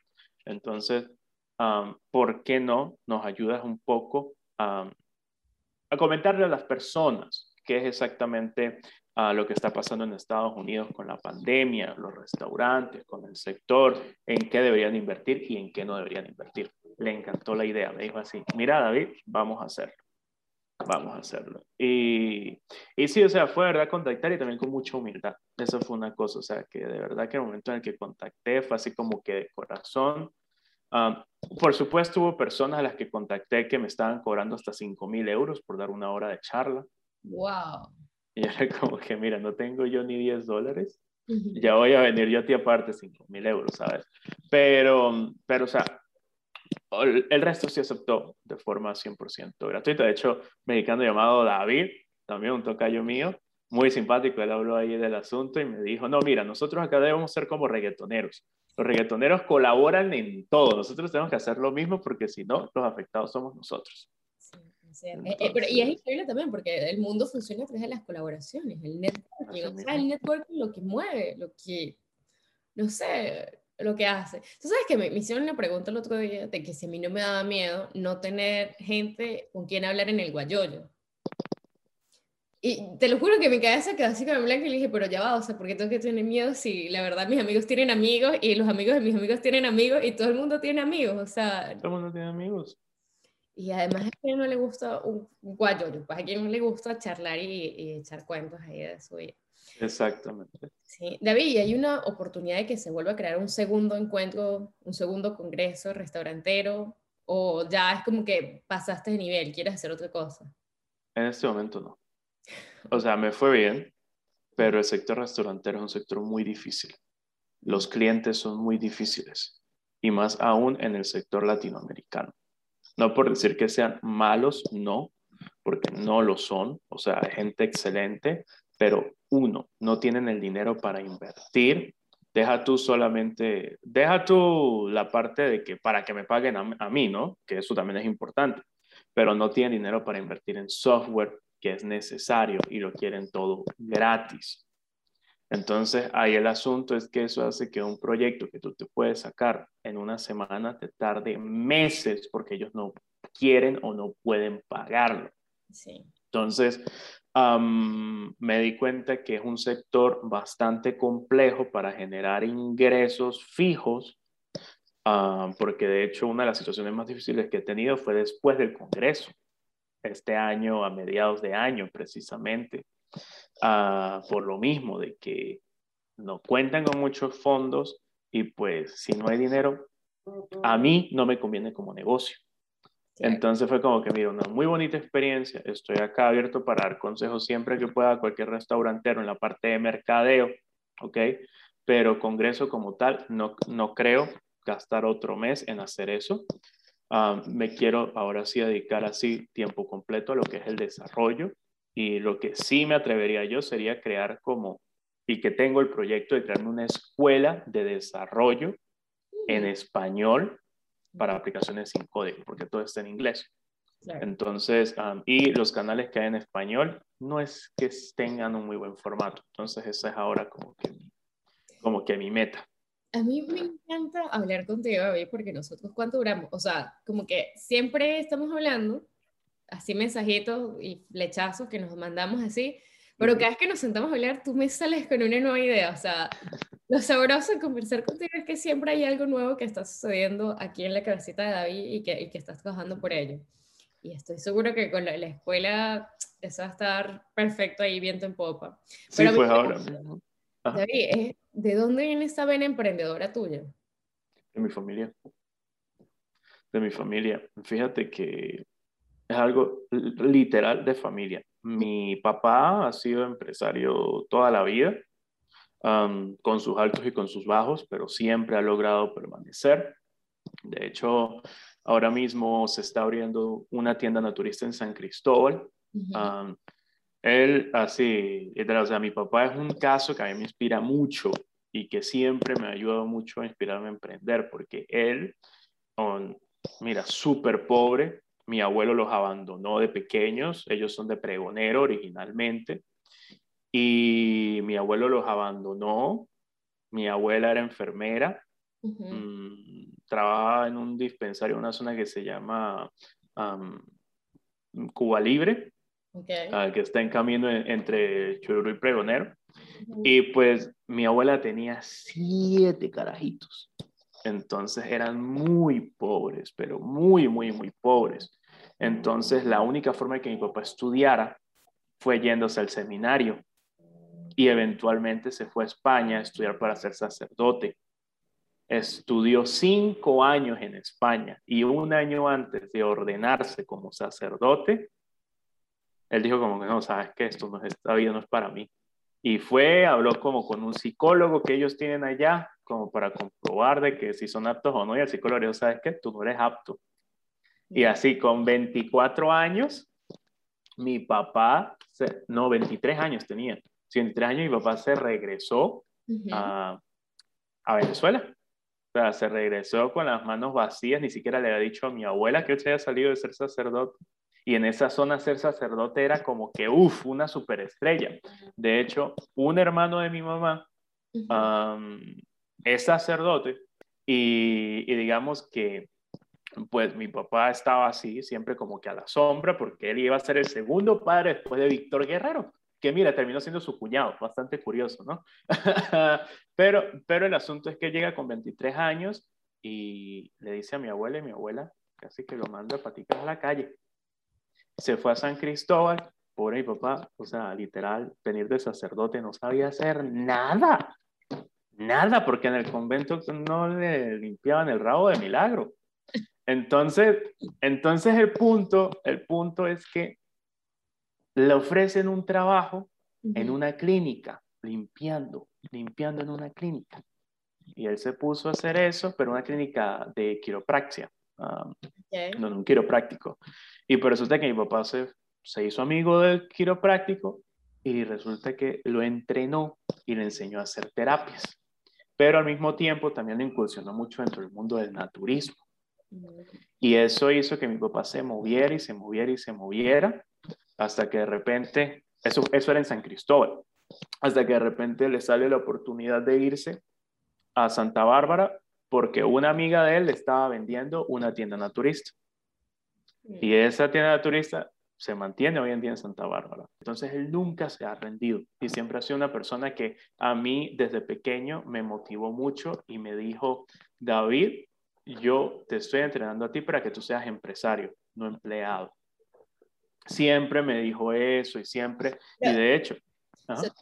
entonces, ¿por qué no nos ayudas un poco um, a comentarle a las personas qué es exactamente uh, lo que está pasando en Estados Unidos con la pandemia, los restaurantes, con el sector, en qué deberían invertir y en qué no deberían invertir. Le encantó la idea, me dijo así, mira David, vamos a hacerlo, vamos a hacerlo. Y, y sí, o sea, fue verdad contactar y también con mucha humildad. Eso fue una cosa, o sea, que de verdad que el momento en el que contacté fue así como que de corazón, por supuesto, hubo personas a las que contacté que me estaban cobrando hasta 5 mil euros por dar una hora de charla. ¡Wow! Y era como que, mira, no tengo yo ni 10 dólares, ya voy a venir yo a ti aparte 5 mil euros, ¿sabes? Pero, pero, o sea, el resto sí aceptó de forma 100% gratuita. De hecho, mexicano llamado David, también un tocayo mío, muy simpático, él habló ahí del asunto y me dijo, no, mira, nosotros acá debemos ser como reggaetoneros. Los reggaetoneros colaboran en todo, nosotros tenemos que hacer lo mismo porque si no, los afectados somos nosotros. Sí, eh, eh, pero, y es increíble también porque el mundo funciona a través de las colaboraciones, el networking, o sea, el networking lo que mueve, lo que, no sé, lo que hace. Tú sabes que me, me hicieron una pregunta el otro día de que si a mí no me daba miedo no tener gente con quien hablar en el guayoyo. Y te lo juro que mi cabeza quedó así como blanca y le dije, pero ya va, o sea, ¿por qué tengo que tener miedo si la verdad mis amigos tienen amigos y los amigos de mis amigos tienen amigos y todo el mundo tiene amigos? O sea... Todo el mundo tiene amigos. Y además a quien no le gusta un guayo, pues a quien no le gusta charlar y, y, echar cuentos ahí de su vida. Exactamente. Sí, David, ¿y hay una oportunidad de que se vuelva a crear un segundo encuentro, un segundo congreso restaurantero? ¿O ya es como que pasaste de nivel, quieres hacer otra cosa? En este momento no. O sea, me fue bien, pero el sector restaurantero es un sector muy difícil. Los clientes son muy difíciles y más aún en el sector latinoamericano. No por decir que sean malos, no, porque no lo son. O sea, gente excelente, pero uno, no tienen el dinero para invertir. Deja tú solamente, deja tú la parte de que para que me paguen a, a mí, ¿no? Que eso también es importante, pero no tienen dinero para invertir en software, que es necesario y lo quieren todo gratis. Entonces, ahí el asunto es que eso hace que un proyecto que tú te puedes sacar en una semana te tarde meses porque ellos no quieren o no pueden pagarlo. Sí. Entonces, me di cuenta que es un sector bastante complejo para generar ingresos fijos, porque de hecho una de las situaciones más difíciles que he tenido fue después del Congreso este año, a mediados de año precisamente, uh, por lo mismo de que no cuentan con muchos fondos y pues si no hay dinero, a mí no me conviene como negocio. Entonces fue como que, mira, una muy bonita experiencia. Estoy acá abierto para dar consejos siempre que pueda a cualquier restaurantero en la parte de mercadeo, ¿ok? Pero congreso como tal, no, no creo gastar otro mes en hacer eso. Ah, me quiero ahora sí dedicar así tiempo completo a lo que es el desarrollo y lo que sí me atrevería yo sería crear como, y que tengo el proyecto de crearme una escuela de desarrollo en español para aplicaciones sin código, porque todo está en inglés. Entonces, y los canales que hay en español no es que tengan un muy buen formato. Entonces, esa es ahora como que, como que mi meta. A mí me encanta hablar contigo, hoy porque nosotros cuánto duramos, o sea, como que siempre estamos hablando, así mensajitos y flechazos que nos mandamos así, pero cada vez que nos sentamos a hablar, tú me sales con una nueva idea, o sea, lo sabroso de conversar contigo es que siempre hay algo nuevo que está sucediendo aquí en la cabecita de David y que, y que estás trabajando por ello. Y estoy seguro que con la, escuela eso va a estar perfecto ahí, viento en popa. Sí, pues ahora David, ¿de dónde viene esta vena emprendedora tuya? De mi familia. De mi familia. Fíjate que es algo literal de familia. Mi papá ha sido empresario toda la vida con sus altos y con sus bajos, pero siempre ha logrado permanecer. De hecho, ahora mismo se está abriendo una tienda naturista en San Cristóbal. Él, así, o sea, mi papá es un caso que a mí me inspira mucho y que siempre me ha ayudado mucho a inspirarme a emprender, porque él, mira, súper pobre, mi abuelo los abandonó de pequeños, ellos son de pregonero originalmente, y mi abuelo los abandonó, mi abuela era enfermera, mm, trabajaba en un dispensario en una zona que se llama Cuba Libre, ah, que está en camino entre Chururu y Pregonero. Y pues mi abuela tenía siete carajitos. Entonces eran muy pobres, pero muy, muy, muy pobres. Entonces la única forma de que mi papá estudiara fue yéndose al seminario y eventualmente se fue a España a estudiar para ser sacerdote. Estudió cinco años en España y un año antes de ordenarse como sacerdote, él dijo como que no, sabes que esto no es, esta vida no es para mí. Y fue, habló como con un psicólogo que ellos tienen allá, como para comprobar de que si son aptos o no, y el psicólogo dijo, sabes que tú no eres apto. Y así con 24 años, mi papá, no, 23 años tenía, 23 años, mi papá se regresó a, a, Venezuela. O sea, se regresó con las manos vacías, ni siquiera le había dicho a mi abuela que él se había salido de ser sacerdote. Y en esa zona ser sacerdote era como que, uff, una superestrella. De hecho, un hermano de mi mamá es sacerdote y, y digamos que pues mi papá estaba así, siempre como que a la sombra, porque él iba a ser el segundo padre después de Víctor Guerrero que mira, terminó siendo su cuñado, bastante curioso, ¿no? pero, pero el asunto es que llega con 23 años y le dice a mi abuela y mi abuela casi que lo manda a paticar a la calle. Se fue a San Cristóbal, pobre mi papá, o sea, literal, venir de sacerdote no sabía hacer nada, nada, porque en el convento no le limpiaban el rabo de milagro. Entonces, entonces el punto, el punto es que le ofrecen un trabajo en una clínica, limpiando, limpiando en una clínica. Y él se puso a hacer eso, pero una clínica de quiropraxia, um, no, un quiropráctico. Y por resulta que mi papá se, se hizo amigo del quiropráctico y resulta que lo entrenó y le enseñó a hacer terapias. Pero al mismo tiempo también lo incursionó mucho dentro del mundo del naturismo. Y eso hizo que mi papá se moviera y se moviera y se moviera hasta que de repente, eso, eso era en San Cristóbal, hasta que de repente le sale la oportunidad de irse a Santa Bárbara porque una amiga de él le estaba vendiendo una tienda naturista. Y esa tienda naturista se mantiene hoy en día en Santa Bárbara. Entonces él nunca se ha rendido y siempre ha sido una persona que a mí desde pequeño me motivó mucho y me dijo, David, yo te estoy entrenando a ti para que tú seas empresario, no empleado siempre me dijo eso y siempre, y de hecho...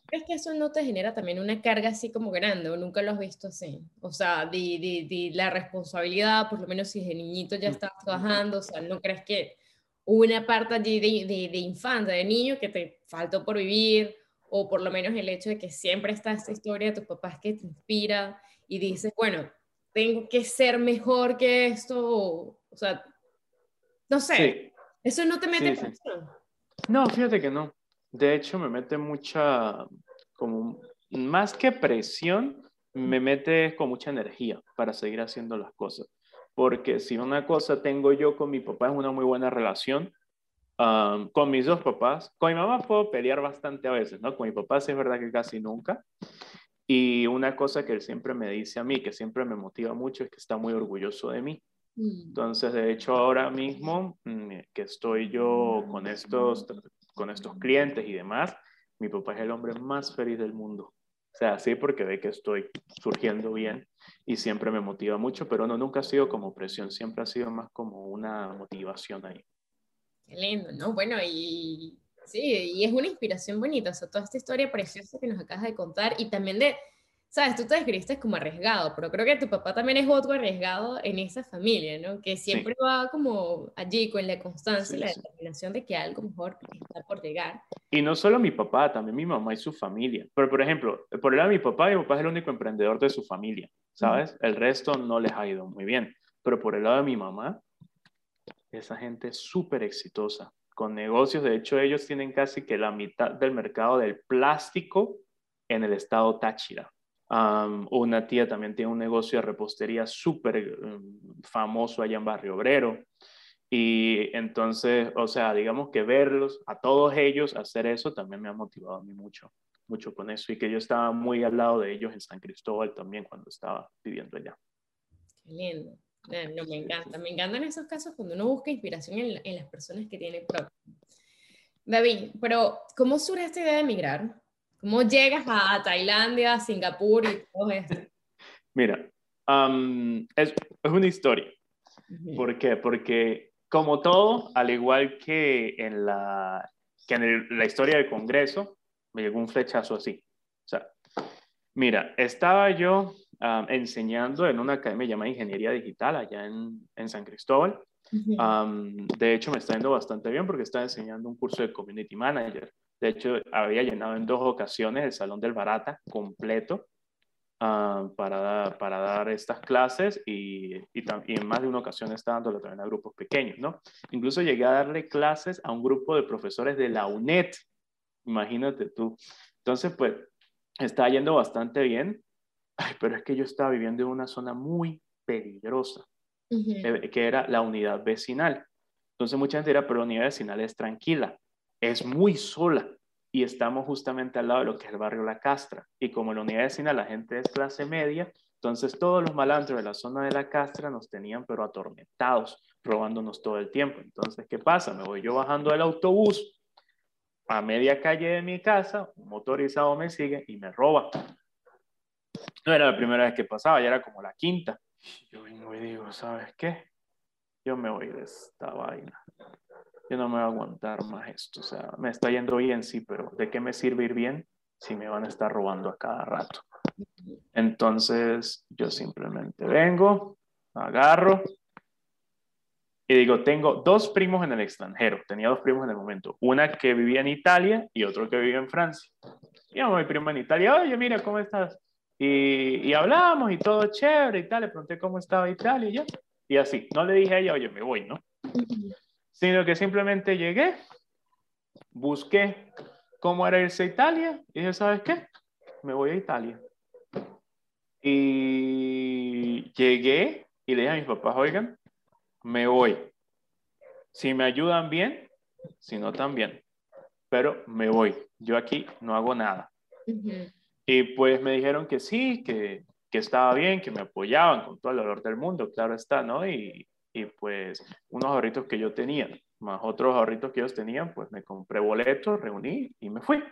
¿Crees que eso no te genera también una carga así como grande o nunca lo has visto así? O sea, de, de, de la responsabilidad, por lo menos si el niñito ya está trabajando, o sea, ¿no crees que una parte allí de, de, de infancia, de niño que te faltó por vivir, o por lo menos el hecho de que siempre está esta historia de tus papás que te inspira y dices, bueno, tengo que ser mejor que esto, o, o sea, No sé. ¿Eso no te mete presión? No, fíjate que no. De hecho, me mete mucha, como, más que presión, me mete con mucha energía para seguir haciendo las cosas. Porque si una cosa tengo yo con mi papá es una muy buena relación, con mis dos papás, con mi mamá puedo pelear bastante a veces, ¿no? Con mi papá sí es verdad que casi nunca. Y una cosa que él siempre me dice a mí, que siempre me motiva mucho, es que está muy orgulloso de mí. Mm. Entonces, de hecho, ahora mismo mm, que estoy yo con estos, con estos clientes y demás, mi papá es el hombre más feliz del mundo. O sea, sí, porque ve que estoy surgiendo bien y siempre me motiva mucho, pero no, nunca ha sido como presión, siempre ha sido más como una motivación ahí. Qué lindo, ¿no? Bueno, y sí, y es una inspiración bonita, o sea, toda esta historia preciosa que nos acabas de contar y también de, sabes, tú te describiste como arriesgado, pero creo que tu papá también es otro arriesgado en esa familia, ¿no? Que siempre va como allí con la constancia y la determinación de que algo mejor está por llegar. Y no solo mi papá, también mi mamá y su familia. Pero, por ejemplo, por el lado de mi papá, mi papá es el único emprendedor de su familia, ¿sabes? El resto no les ha ido muy bien. Pero por el lado de mi mamá, esa gente es súper exitosa, con negocios. De hecho, ellos tienen casi que la mitad del mercado del plástico en el estado Táchira. Una tía también tiene un negocio de repostería súper um, famoso allá en Barrio Obrero. Y entonces, o sea, digamos que verlos, a todos ellos hacer eso también me ha motivado a mí mucho, mucho con eso. Y que yo estaba muy al lado de ellos en San Cristóbal también cuando estaba viviendo allá. Qué lindo. Eh, no, me encanta, me encantan esos casos cuando uno busca inspiración en, en las personas que tienen propio. David, pero ¿cómo surge esta idea de emigrar? ¿Cómo llegas a Tailandia, Singapur y todo esto? Mira, es, es, una historia. ¿Por qué? Porque como todo, al igual que en la, que en la historia del Congreso, me llegó un flechazo así. O sea, mira, estaba yo enseñando en una academia llamada Ingeniería Digital allá en, en San Cristóbal. de hecho, me está yendo bastante bien porque estaba enseñando un curso de Community Manager. De hecho, había llenado en dos ocasiones el Salón del Barata completo para, para dar estas clases y, y, y, en más de una ocasión estaba dándolo también a grupos pequeños, ¿no? Incluso llegué a darle clases a un grupo de profesores de la UNED, imagínate tú. Entonces, pues, está yendo bastante bien pero es que yo estaba viviendo en una zona muy peligrosa, eh, que era la unidad vecinal. Entonces mucha gente dirá, pero la unidad vecinal es tranquila, es muy sola y estamos justamente al lado de lo que es el barrio La Castra. Y como la unidad vecinal la gente es clase media, entonces todos los malandros de la zona de La Castra nos tenían pero atormentados, robándonos todo el tiempo. Entonces, ¿qué pasa? Me voy yo bajando del autobús a media calle de mi casa, un motorizado me sigue y me roba. No era la primera vez que pasaba, ya era como la quinta. Yo vengo y digo, ¿sabes qué? Yo me voy de esta vaina. Yo no me voy a aguantar más esto. O sea, me está yendo bien, sí, pero ¿de qué me sirve ir bien si me van a estar robando a cada rato? Entonces, yo simplemente vengo, agarro y digo, tengo dos primos en el extranjero. Tenía dos primos en el momento. Una que vivía en Italia y otro que vivía en Francia. Y mi primo en Italia, oye, mira, ¿cómo estás? Y, y, hablamos y todo chévere y tal, le pregunté cómo estaba Italia y ya. Y así, no le dije a ella, oye, me voy, ¿no? Sino que simplemente llegué, busqué cómo era irse a Italia y dije, ¿sabes qué? Me voy a Italia. Y llegué y le dije a mis papás, oigan, me voy. Si me ayudan bien, si no también. Pero me voy. Yo aquí no hago nada. Y pues me dijeron que sí, que, que estaba bien, que me apoyaban con todo el dolor del mundo, claro está, ¿no? Y, y pues unos ahorritos que yo tenía, más otros ahorritos que ellos tenían, pues me compré boletos, reuní y me fui.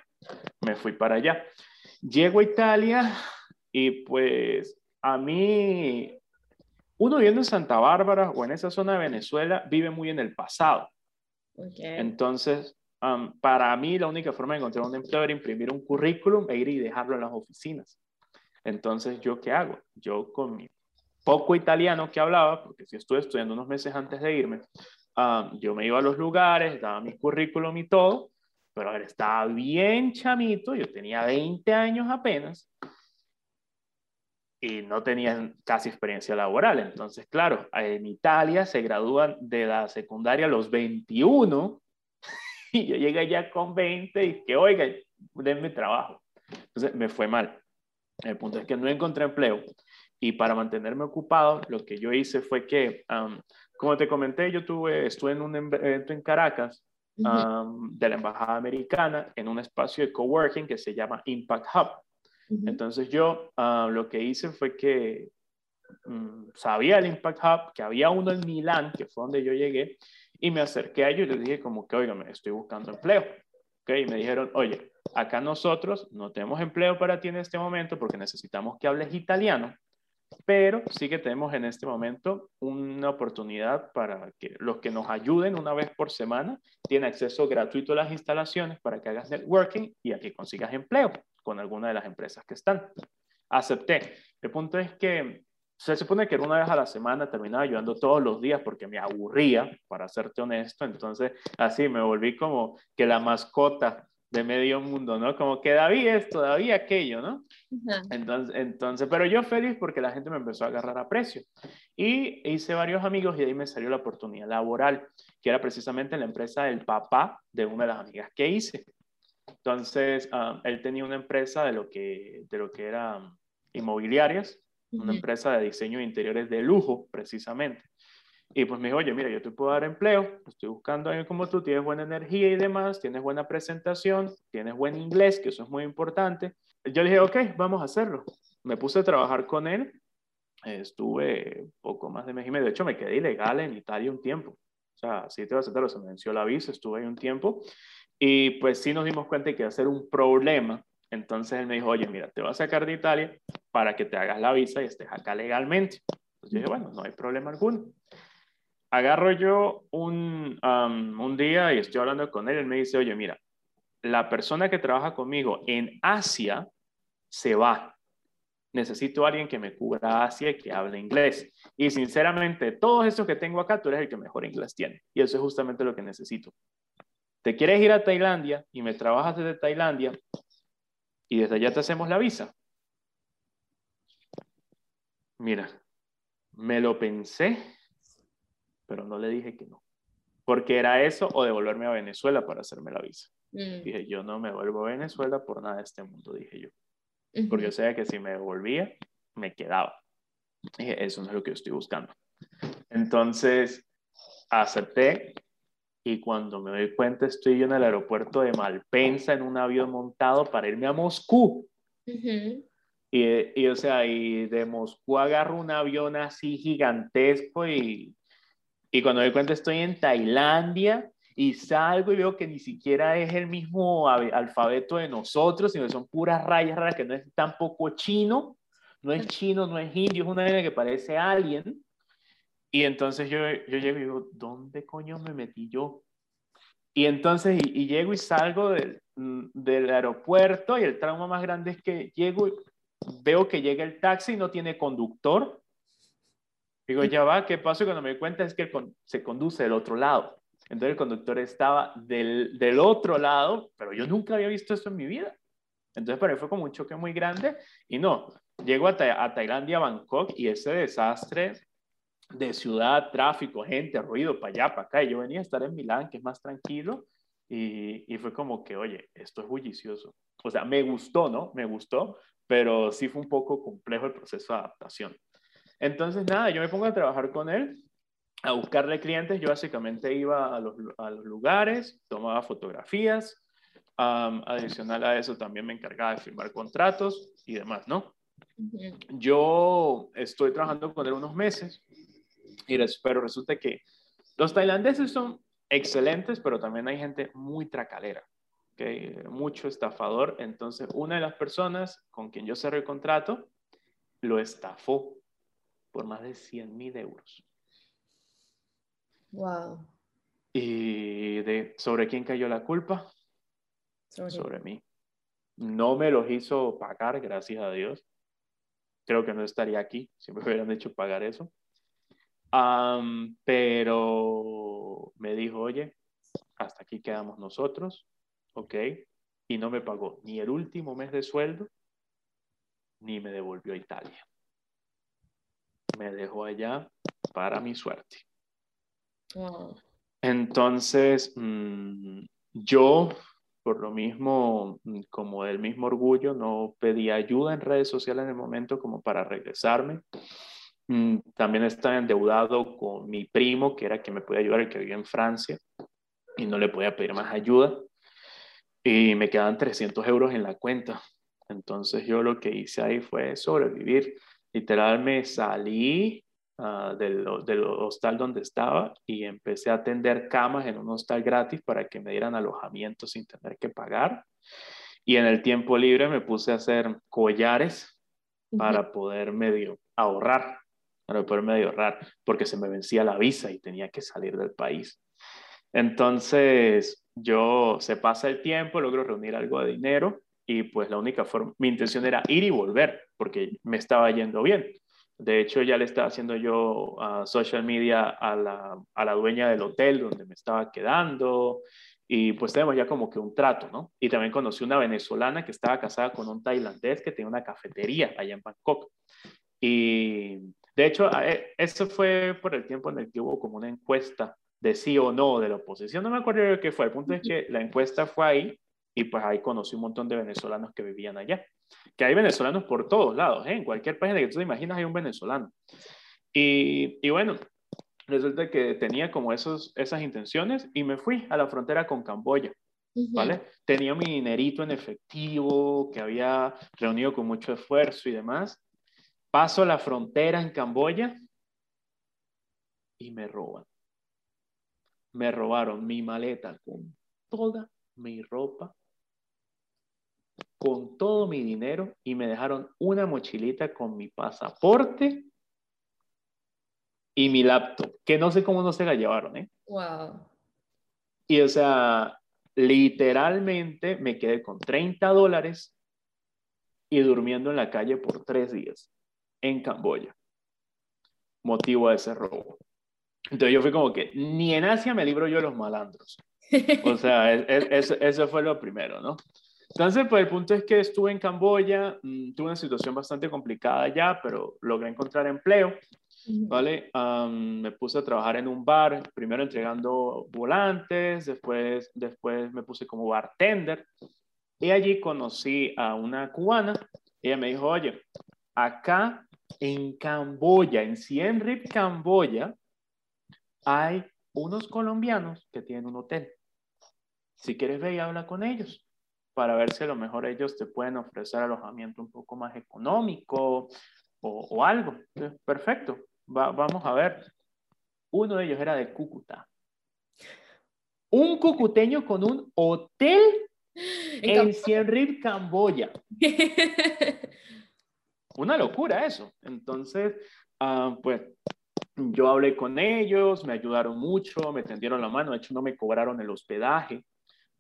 Me fui para allá. Llego a Italia y pues a mí, uno viviendo en Santa Bárbara o en esa zona de Venezuela, vive muy en el pasado. Entonces, para mí la única forma de encontrar un empleo era imprimir un currículum e ir y dejarlo en las oficinas. Entonces, ¿yo qué hago? Yo con mi poco italiano que hablaba, porque si estuve estudiando unos meses antes de irme, yo me iba a los lugares, daba mi currículum y todo, pero a ver, estaba bien chamito, yo tenía 20 años apenas, y no tenían casi experiencia laboral. Entonces, claro, en Italia se gradúan de la secundaria a los 21 y yo llegué ya con 20 y que, oiga, denme trabajo. Entonces, me fue mal. El punto es que no encontré empleo y para mantenerme ocupado, lo que yo hice fue que, como te comenté, yo tuve, estuve en un evento en Caracas de la Embajada Americana en un espacio de coworking que se llama Impact Hub. Entonces yo lo que hice fue que mm, sabía el Impact Hub, que había uno en Milán, que fue donde yo llegué, y me acerqué a ellos y les dije como que, me estoy buscando empleo. ¿Okay? Y me dijeron, oye, acá nosotros no tenemos empleo para ti en este momento porque necesitamos que hables italiano pero sí que tenemos en este momento una oportunidad para que los que nos ayuden una vez por semana tienen acceso gratuito a las instalaciones para que hagas networking y aquí consigas empleo con alguna de las empresas que están. Acepté. El punto es que se supone que una vez a la semana, terminaba ayudando todos los días porque me aburría, para serte honesto. Entonces, así me volví como que la mascota de medio mundo, ¿no? Como que David esto, David aquello, ¿no? Entonces, entonces, pero yo feliz porque la gente me empezó a agarrar a precio. Y hice varios amigos y ahí me salió la oportunidad laboral, que era precisamente en la empresa del papá de una de las amigas que hice. Entonces, ah, él tenía una empresa de lo que, de lo que era inmobiliarias, una empresa de diseño de interiores de lujo, precisamente. Y pues me dijo, oye, mira, yo te puedo dar empleo, estoy buscando a alguien como tú, tienes buena energía y demás, tienes buena presentación, tienes buen inglés, que eso es muy importante. Yo le dije, ok, vamos a hacerlo. Me puse a trabajar con él, estuve poco más de mes y medio, de hecho me quedé ilegal en Italia un tiempo. O sea, si te vas a hacer, se me venció la visa, estuve ahí un tiempo. Y pues sí nos dimos cuenta de que iba a ser un problema. Entonces él me dijo, oye, mira, te voy a sacar de Italia para que te hagas la visa y estés acá legalmente. Entonces yo dije, bueno, no hay problema alguno agarro yo un, un día y estoy hablando con él, él me dice, oye, mira, la persona que trabaja conmigo en Asia se va. Necesito a alguien que me cubra Asia y que hable inglés. Y sinceramente, todos estos que tengo acá, tú eres el que mejor inglés tiene. Y eso es justamente lo que necesito. ¿Te quieres ir a Tailandia y me trabajas desde Tailandia y desde allá te hacemos la visa? Mira, me lo pensé pero no le dije que no. Porque era eso o devolverme a Venezuela para hacerme la visa. Mm. Dije, yo no me vuelvo a Venezuela por nada de este mundo, dije yo. Porque yo sabía que si me devolvía, me quedaba. Dije, eso no es lo que yo estoy buscando. Entonces, acepté y cuando me doy cuenta estoy yo en el aeropuerto de Malpensa en un avión montado para irme a Moscú. y, y, o sea, y de Moscú agarro un avión así gigantesco y y cuando me cuenta estoy en Tailandia y salgo y veo que ni siquiera es el mismo alfabeto de nosotros, sino que son puras rayas raras, que no es tampoco chino, no es chino, no es indio, es una vaina que parece alien. Y entonces yo, yo llego y digo, ¿dónde coño me metí yo? Y entonces, y, y llego y salgo del, del aeropuerto y el trauma más grande es que llego y veo que llega el taxi y no tiene conductor Digo, ya va, ¿qué pasó? Cuando me di cuenta es que se conduce del otro lado. Entonces el conductor estaba del, del, otro lado, pero yo nunca había visto esto en mi vida. Entonces para mí fue como un choque muy grande y no, llego a, a Tailandia, Bangkok y ese desastre de ciudad, tráfico, gente, ruido, para allá, para acá. Y yo venía a estar en Milán, que es más tranquilo, y, y fue como que, oye, esto es bullicioso. O sea, me gustó, ¿no? Me gustó, pero sí fue un poco complejo el proceso de adaptación. Entonces, nada, yo me pongo a trabajar con él, a buscarle clientes. Yo básicamente iba a los, a los lugares, tomaba fotografías. adicional a eso, también me encargaba de firmar contratos y demás, ¿no? Yo estoy trabajando con él unos meses, y pero resulta que los tailandeses son excelentes, pero también hay gente muy tracalera, ¿okay? mucho estafador. Entonces, una de las personas con quien yo cerré el contrato lo estafó por más de 100 mil euros. Wow. ¿Y de, sobre quién cayó la culpa? Sobre, mí. No me los hizo pagar, gracias a Dios. Creo que no estaría aquí si me hubieran hecho pagar eso. pero me dijo, oye, hasta aquí quedamos nosotros, ¿ok? Y no me pagó ni el último mes de sueldo, ni me devolvió a Italia. Me dejó allá para mi suerte. Entonces, mm, yo, por lo mismo, mm, como del mismo orgullo, no pedí ayuda en redes sociales en el momento como para regresarme. Mm, también estaba endeudado con mi primo, que era quien me podía ayudar, el que vivía en Francia, y no le podía pedir más ayuda. Y me quedaban 300 euros en la cuenta. Entonces yo lo que hice ahí fue sobrevivir. Literal me salí uh, del, del, hostal donde estaba y empecé a atender camas en un hostal gratis para que me dieran alojamiento sin tener que pagar. Y en el tiempo libre me puse a hacer collares para poder medio ahorrar para poder medio ahorrar, porque se me vencía la visa y tenía que salir del país. Entonces, yo se pasa el tiempo, logro reunir algo de dinero y pues la única forma, mi intención era ir y volver, porque me estaba yendo bien. De hecho, ya le estaba haciendo yo a social media a la, a la dueña del hotel donde me estaba quedando y pues tenemos ya como que un trato, ¿no? Y también conocí una venezolana que estaba casada con un tailandés que tenía una cafetería allá en Bangkok. Y de hecho, e, eso fue por el tiempo en el que hubo como una encuesta de sí o no de la oposición. No me acuerdo de qué fue. El punto es que la encuesta fue ahí y pues ahí conocí un montón de venezolanos que vivían allá. Que hay venezolanos por todos lados, ¿eh? en cualquier página que tú te imaginas hay un venezolano. Y, y bueno, resulta que tenía como esos, esas intenciones y me fui a la frontera con Camboya. ¿Vale? Tenía mi dinerito en efectivo que había reunido con mucho esfuerzo y demás. Paso la frontera en Camboya y me roban. Me robaron mi maleta con toda mi ropa, con todo mi dinero y me dejaron una mochilita con mi pasaporte y mi laptop, que no sé cómo no se la llevaron, ¿eh? Wow. Y o sea, literalmente me quedé con 30 dólares y durmiendo en la calle por tres días en Camboya. Motivo de ese robo. Entonces yo fui como que ni en Asia me libro yo de los malandros. O sea, eso fue lo primero, ¿no? Entonces, pues el punto es que estuve en Camboya, mm, tuve una situación bastante complicada ya, pero logré encontrar empleo, ¿vale? me puse a trabajar en un bar, primero entregando volantes, después, después me puse como bartender, y allí conocí a una cubana, ella me dijo, oye, acá en Camboya, en Siem Reap, Camboya, hay unos colombianos que tienen un hotel. Si quieres ver y habla con ellos para ver si a lo mejor ellos te pueden ofrecer alojamiento un poco más económico o, algo. perfecto, vamos a ver. Uno de ellos era de Cúcuta. Un cucuteño con un hotel en, en Siem Reap, Camboya. una locura eso. Entonces, ah, pues yo hablé con ellos, me ayudaron mucho, me tendieron la mano, de hecho no me cobraron el hospedaje.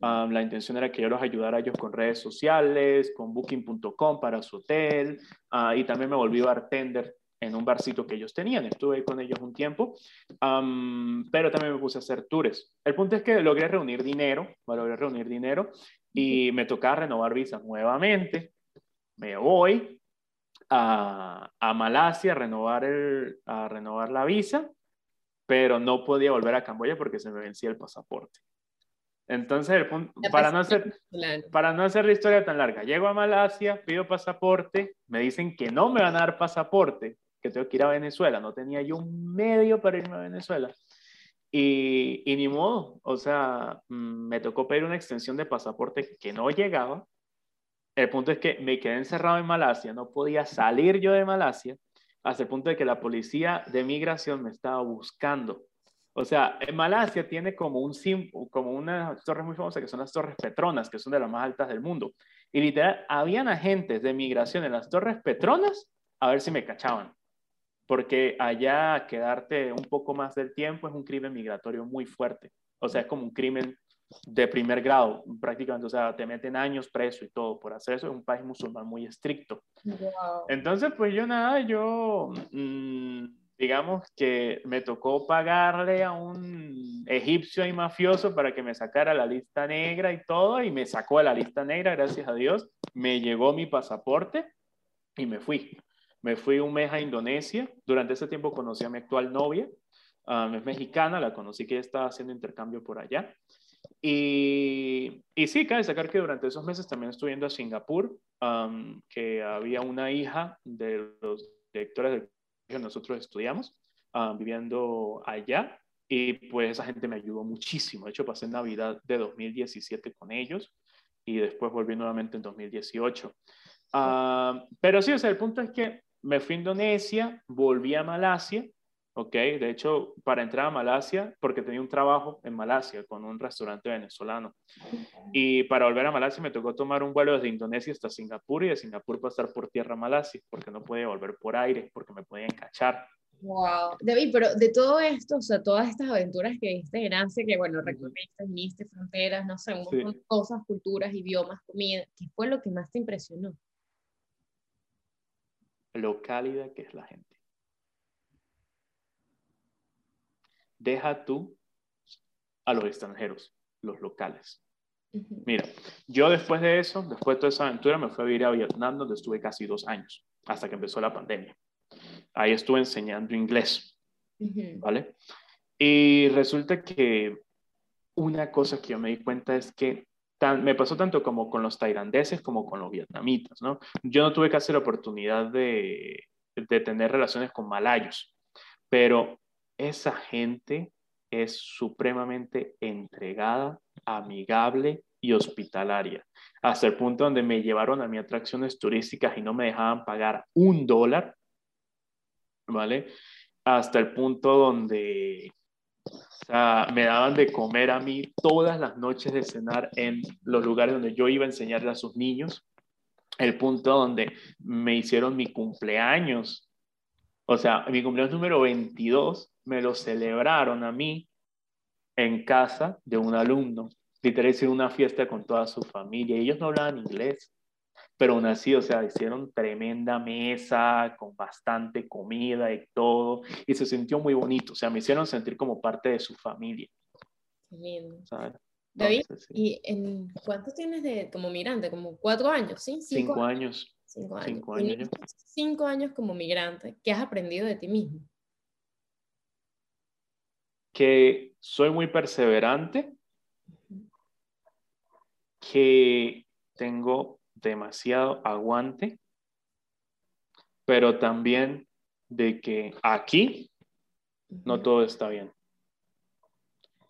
La intención era que yo los ayudara a ellos con redes sociales, con booking.com para su hotel ah, y también me volví bartender en un barcito que ellos tenían. Estuve con ellos un tiempo, pero también me puse a hacer tours. El punto es que logré reunir dinero, logré reunir dinero y me tocaba renovar visa nuevamente. Me voy, a, a Malasia a renovar, el, a renovar la visa, pero no podía volver a Camboya porque se me vencía el pasaporte. Entonces, para, no hacer, para no hacer la historia tan larga, llego a Malasia, pido pasaporte, me dicen que no me van a dar pasaporte, que tengo que ir a Venezuela, no tenía yo un medio para irme a Venezuela. Y, y ni modo, o sea, mm, me tocó pedir una extensión de pasaporte que no llegaba el punto es que me quedé encerrado en Malasia, no podía salir yo de Malasia, hasta el punto de que la policía de migración me estaba buscando. O sea, en Malasia tiene como, un, como unas torres muy famosas que son las Torres Petronas, que son de las más altas del mundo. Y literal, habían agentes de migración en las Torres Petronas a ver si me cachaban. Porque allá quedarte un poco más del tiempo es un crimen migratorio muy fuerte. O sea, es como un crimen de primer grado, prácticamente, o sea, te meten años preso y todo por hacer eso, es un país musulmán muy estricto. Entonces, pues yo nada, yo, mm, digamos que me tocó pagarle a un egipcio y mafioso para que me sacara la lista negra y todo, y me sacó a la lista negra, gracias a Dios, me llegó mi pasaporte y me fui. Me fui un mes a Indonesia. Durante ese tiempo conocí a mi actual novia. Um, es mexicana, la conocí que estaba haciendo intercambio por allá. Y, y sí, cabe sacar que durante esos meses también estuve yendo a Singapur, um, que había una hija de los directores del nosotros estudiamos, um, viviendo allá. Y pues esa gente me ayudó muchísimo. De hecho, pasé Navidad de 2017 con ellos y después volví nuevamente en 2018. Uh, pero sí, o sea, el punto es que me fui a Indonesia, volví a Malasia, ¿ok? De hecho, para entrar a Malasia, porque tenía un trabajo en Malasia con un restaurante venezolano. Y para volver a Malasia me tocó tomar un vuelo desde Indonesia hasta Singapur y de Singapur pasar por tierra a Malasia, porque no podía volver por aire, porque me podían cachar. Wow, David, pero de todo esto, o sea, todas estas aventuras que viste en Asia, que bueno, recorriste, viniste fronteras, no sé, un montón de cosas, culturas, idiomas, comida, ¿qué fue lo que más te impresionó? Lo cálida que es la gente. Deja tú a los extranjeros, los locales. Mira, yo después de eso, después de toda esa aventura, me fui a vivir a Vietnam, donde estuve casi dos años, hasta que empezó la pandemia ahí estuve enseñando inglés, ¿vale? Y resulta que una cosa que yo me di cuenta es que me pasó tanto como con los tailandeses como con los vietnamitas, ¿no? Yo no tuve casi la oportunidad de, de tener relaciones con malayos, pero esa gente es supremamente entregada, amigable y hospitalaria, hasta el punto donde me llevaron a mi atracciones turísticas y no me dejaban pagar un dólar ¿vale? Hasta el punto donde me daban de comer a mí todas las noches de cenar en los lugares donde yo iba a enseñarle a sus niños. El punto donde me hicieron mi cumpleaños. O sea, mi cumpleaños número 22 me lo celebraron a mí en casa de un alumno. Literal, hice una fiesta con toda su familia. Ellos no hablaban inglés pero aún así, o sea, hicieron tremenda mesa con bastante comida y todo, y se sintió muy bonito, o sea, me hicieron sentir como parte de su familia. Lindo. David, ¿y en cuánto tienes de como migrante? Como cuatro años, ¿sí? Cinco, años. Cinco años. Cinco años. cinco años como migrante, ¿qué has aprendido de ti mismo? Que soy muy perseverante, que tengo demasiado aguante, pero también de que aquí no todo está bien.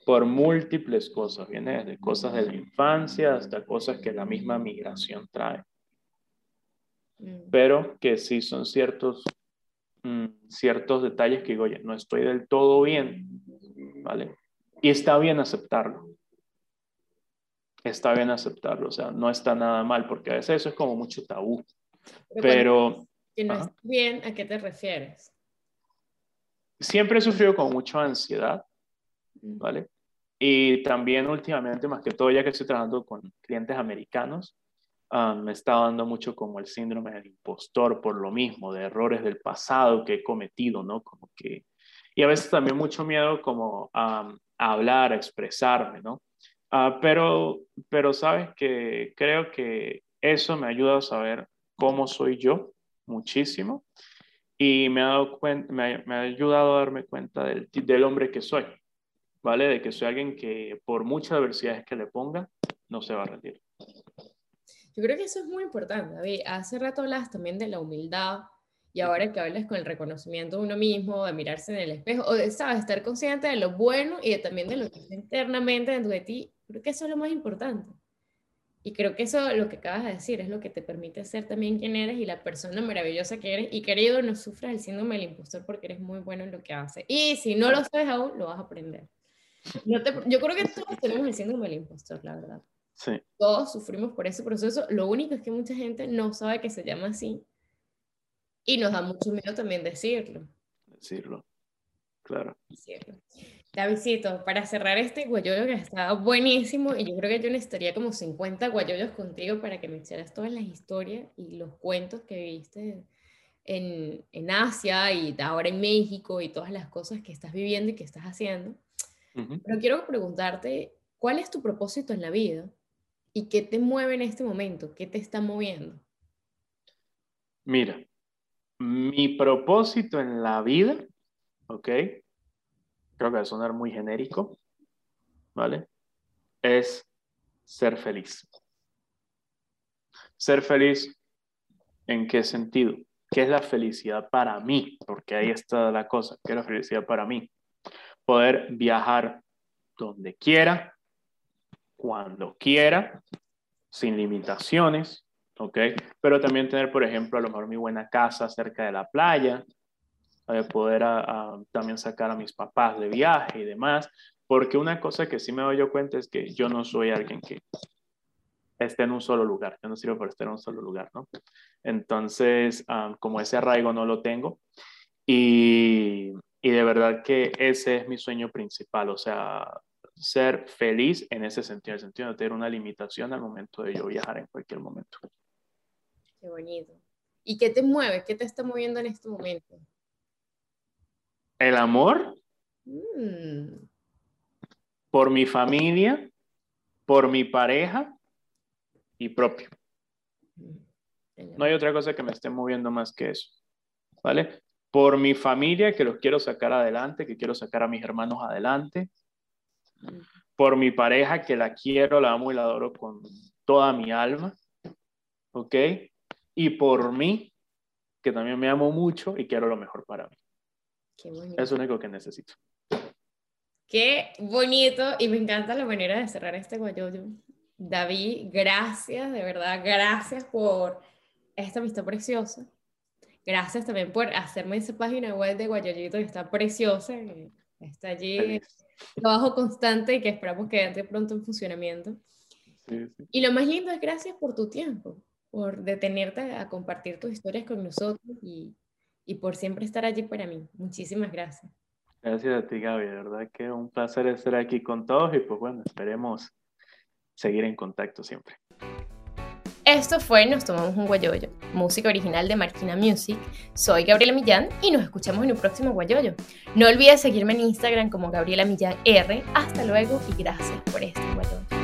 Por múltiples cosas, viene desde cosas de la infancia hasta cosas que la misma migración trae. Mm. Pero que sí son ciertos, mm, ciertos detalles que digo, oye, no estoy del todo bien, ¿vale? Y está bien aceptarlo está bien aceptarlo, o sea, no está nada mal, porque a veces eso es como mucho tabú. Pero... que no está bien, ¿a qué te refieres? Siempre he sufrido con mucha ansiedad, ¿vale? Y también últimamente, más que todo, ya que estoy trabajando con clientes americanos, um, me está dando mucho como el síndrome del impostor por lo mismo, de errores del pasado que he cometido, ¿no? Como que... Y a veces también mucho miedo como a hablar, a expresarme, ¿no? Ah, pero, pero sabes que creo que eso me ayuda a saber cómo soy yo muchísimo y me ha, dado me, me, ha ayudado a darme cuenta del, del hombre que soy, ¿vale? De que soy alguien que por muchas adversidades que le ponga, no se va a rendir. Yo creo que eso es muy importante, David. Hace rato hablas también de la humildad y ahora que hables con el reconocimiento de uno mismo, de mirarse en el espejo, o de, ¿sabes? Estar consciente de lo bueno y de, también de lo que está internamente dentro de ti, creo que eso es lo más importante. Y creo que eso, lo que acabas de decir, es lo que te permite ser también quien eres y la persona maravillosa que eres. Y querido, no sufras el síndrome del impostor porque eres muy bueno en lo que haces. Y si no lo sabes aún, lo vas a aprender. yo creo que todos tenemos el síndrome del impostor, la verdad. Sí. Todos sufrimos por ese proceso. Lo único es que mucha gente no sabe que se llama así y nos da mucho miedo también decirlo. Decirlo, claro. Decirlo. Davidcito, para cerrar este guayoyo que está buenísimo, y yo creo que yo necesitaría como 50 guayoyos contigo para que me echaras todas las historias y los cuentos que viste en, en, Asia y ahora en México y todas las cosas que estás viviendo y que estás haciendo. Pero quiero preguntarte, ¿cuál es tu propósito en la vida? ¿Y qué te mueve en este momento? ¿Qué te está moviendo? Mira, mi propósito en la vida, ¿ok? Creo que va a sonar muy genérico, ¿vale? Es ser feliz. Ser feliz, ¿en qué sentido? ¿Qué es la felicidad para mí? Porque ahí está la cosa. ¿Qué es la felicidad para mí? Poder viajar donde quiera, cuando quiera, sin limitaciones, ¿ok? Pero también tener, por ejemplo, a lo mejor mi buena casa cerca de la playa, de poder también sacar a mis papás de viaje y demás, porque una cosa que sí me doy yo cuenta es que yo no soy alguien que esté en un solo lugar, yo no sirvo para estar en un solo lugar, ¿no? Entonces, como ese arraigo no lo tengo y, y de verdad que ese es mi sueño principal, o sea, ser feliz en ese sentido, en el sentido de tener una limitación al momento de yo viajar en cualquier momento. Qué bonito. ¿Y qué te mueve? ¿Qué te está moviendo en este momento? El amor. Mm. Por mi familia, por mi pareja y propio. No hay otra cosa que me esté moviendo más que eso. ¿Vale? Por mi familia, que los quiero sacar adelante, que quiero sacar a mis hermanos adelante. Por mi pareja, que la quiero, la amo y la adoro con toda mi alma. ¿Ok? Y por mí, que también me amo mucho y quiero lo mejor para mí. Es lo único que necesito. Qué bonito y me encanta la manera de cerrar este guayoyo. David, gracias, de verdad, gracias por esta amistad preciosa. Gracias también por hacerme esa página web de Guayoyito que está preciosa, está allí, trabajo constante y que esperamos que entre pronto en funcionamiento. Y lo más lindo es gracias por tu tiempo, por detenerte a compartir tus historias con nosotros y, y por siempre estar allí para mí. Muchísimas gracias. Gracias a ti, Gaby. De verdad que un placer estar aquí con todos y pues bueno, esperemos seguir en contacto siempre. Esto fue Nos Tomamos un Guayoyo, música original de Marquina Music. Soy Gabriela Millán y nos escuchamos en un próximo Guayoyo. No olvides seguirme en Instagram como Gabriela Millán R. Hasta luego y gracias por este Guayoyo.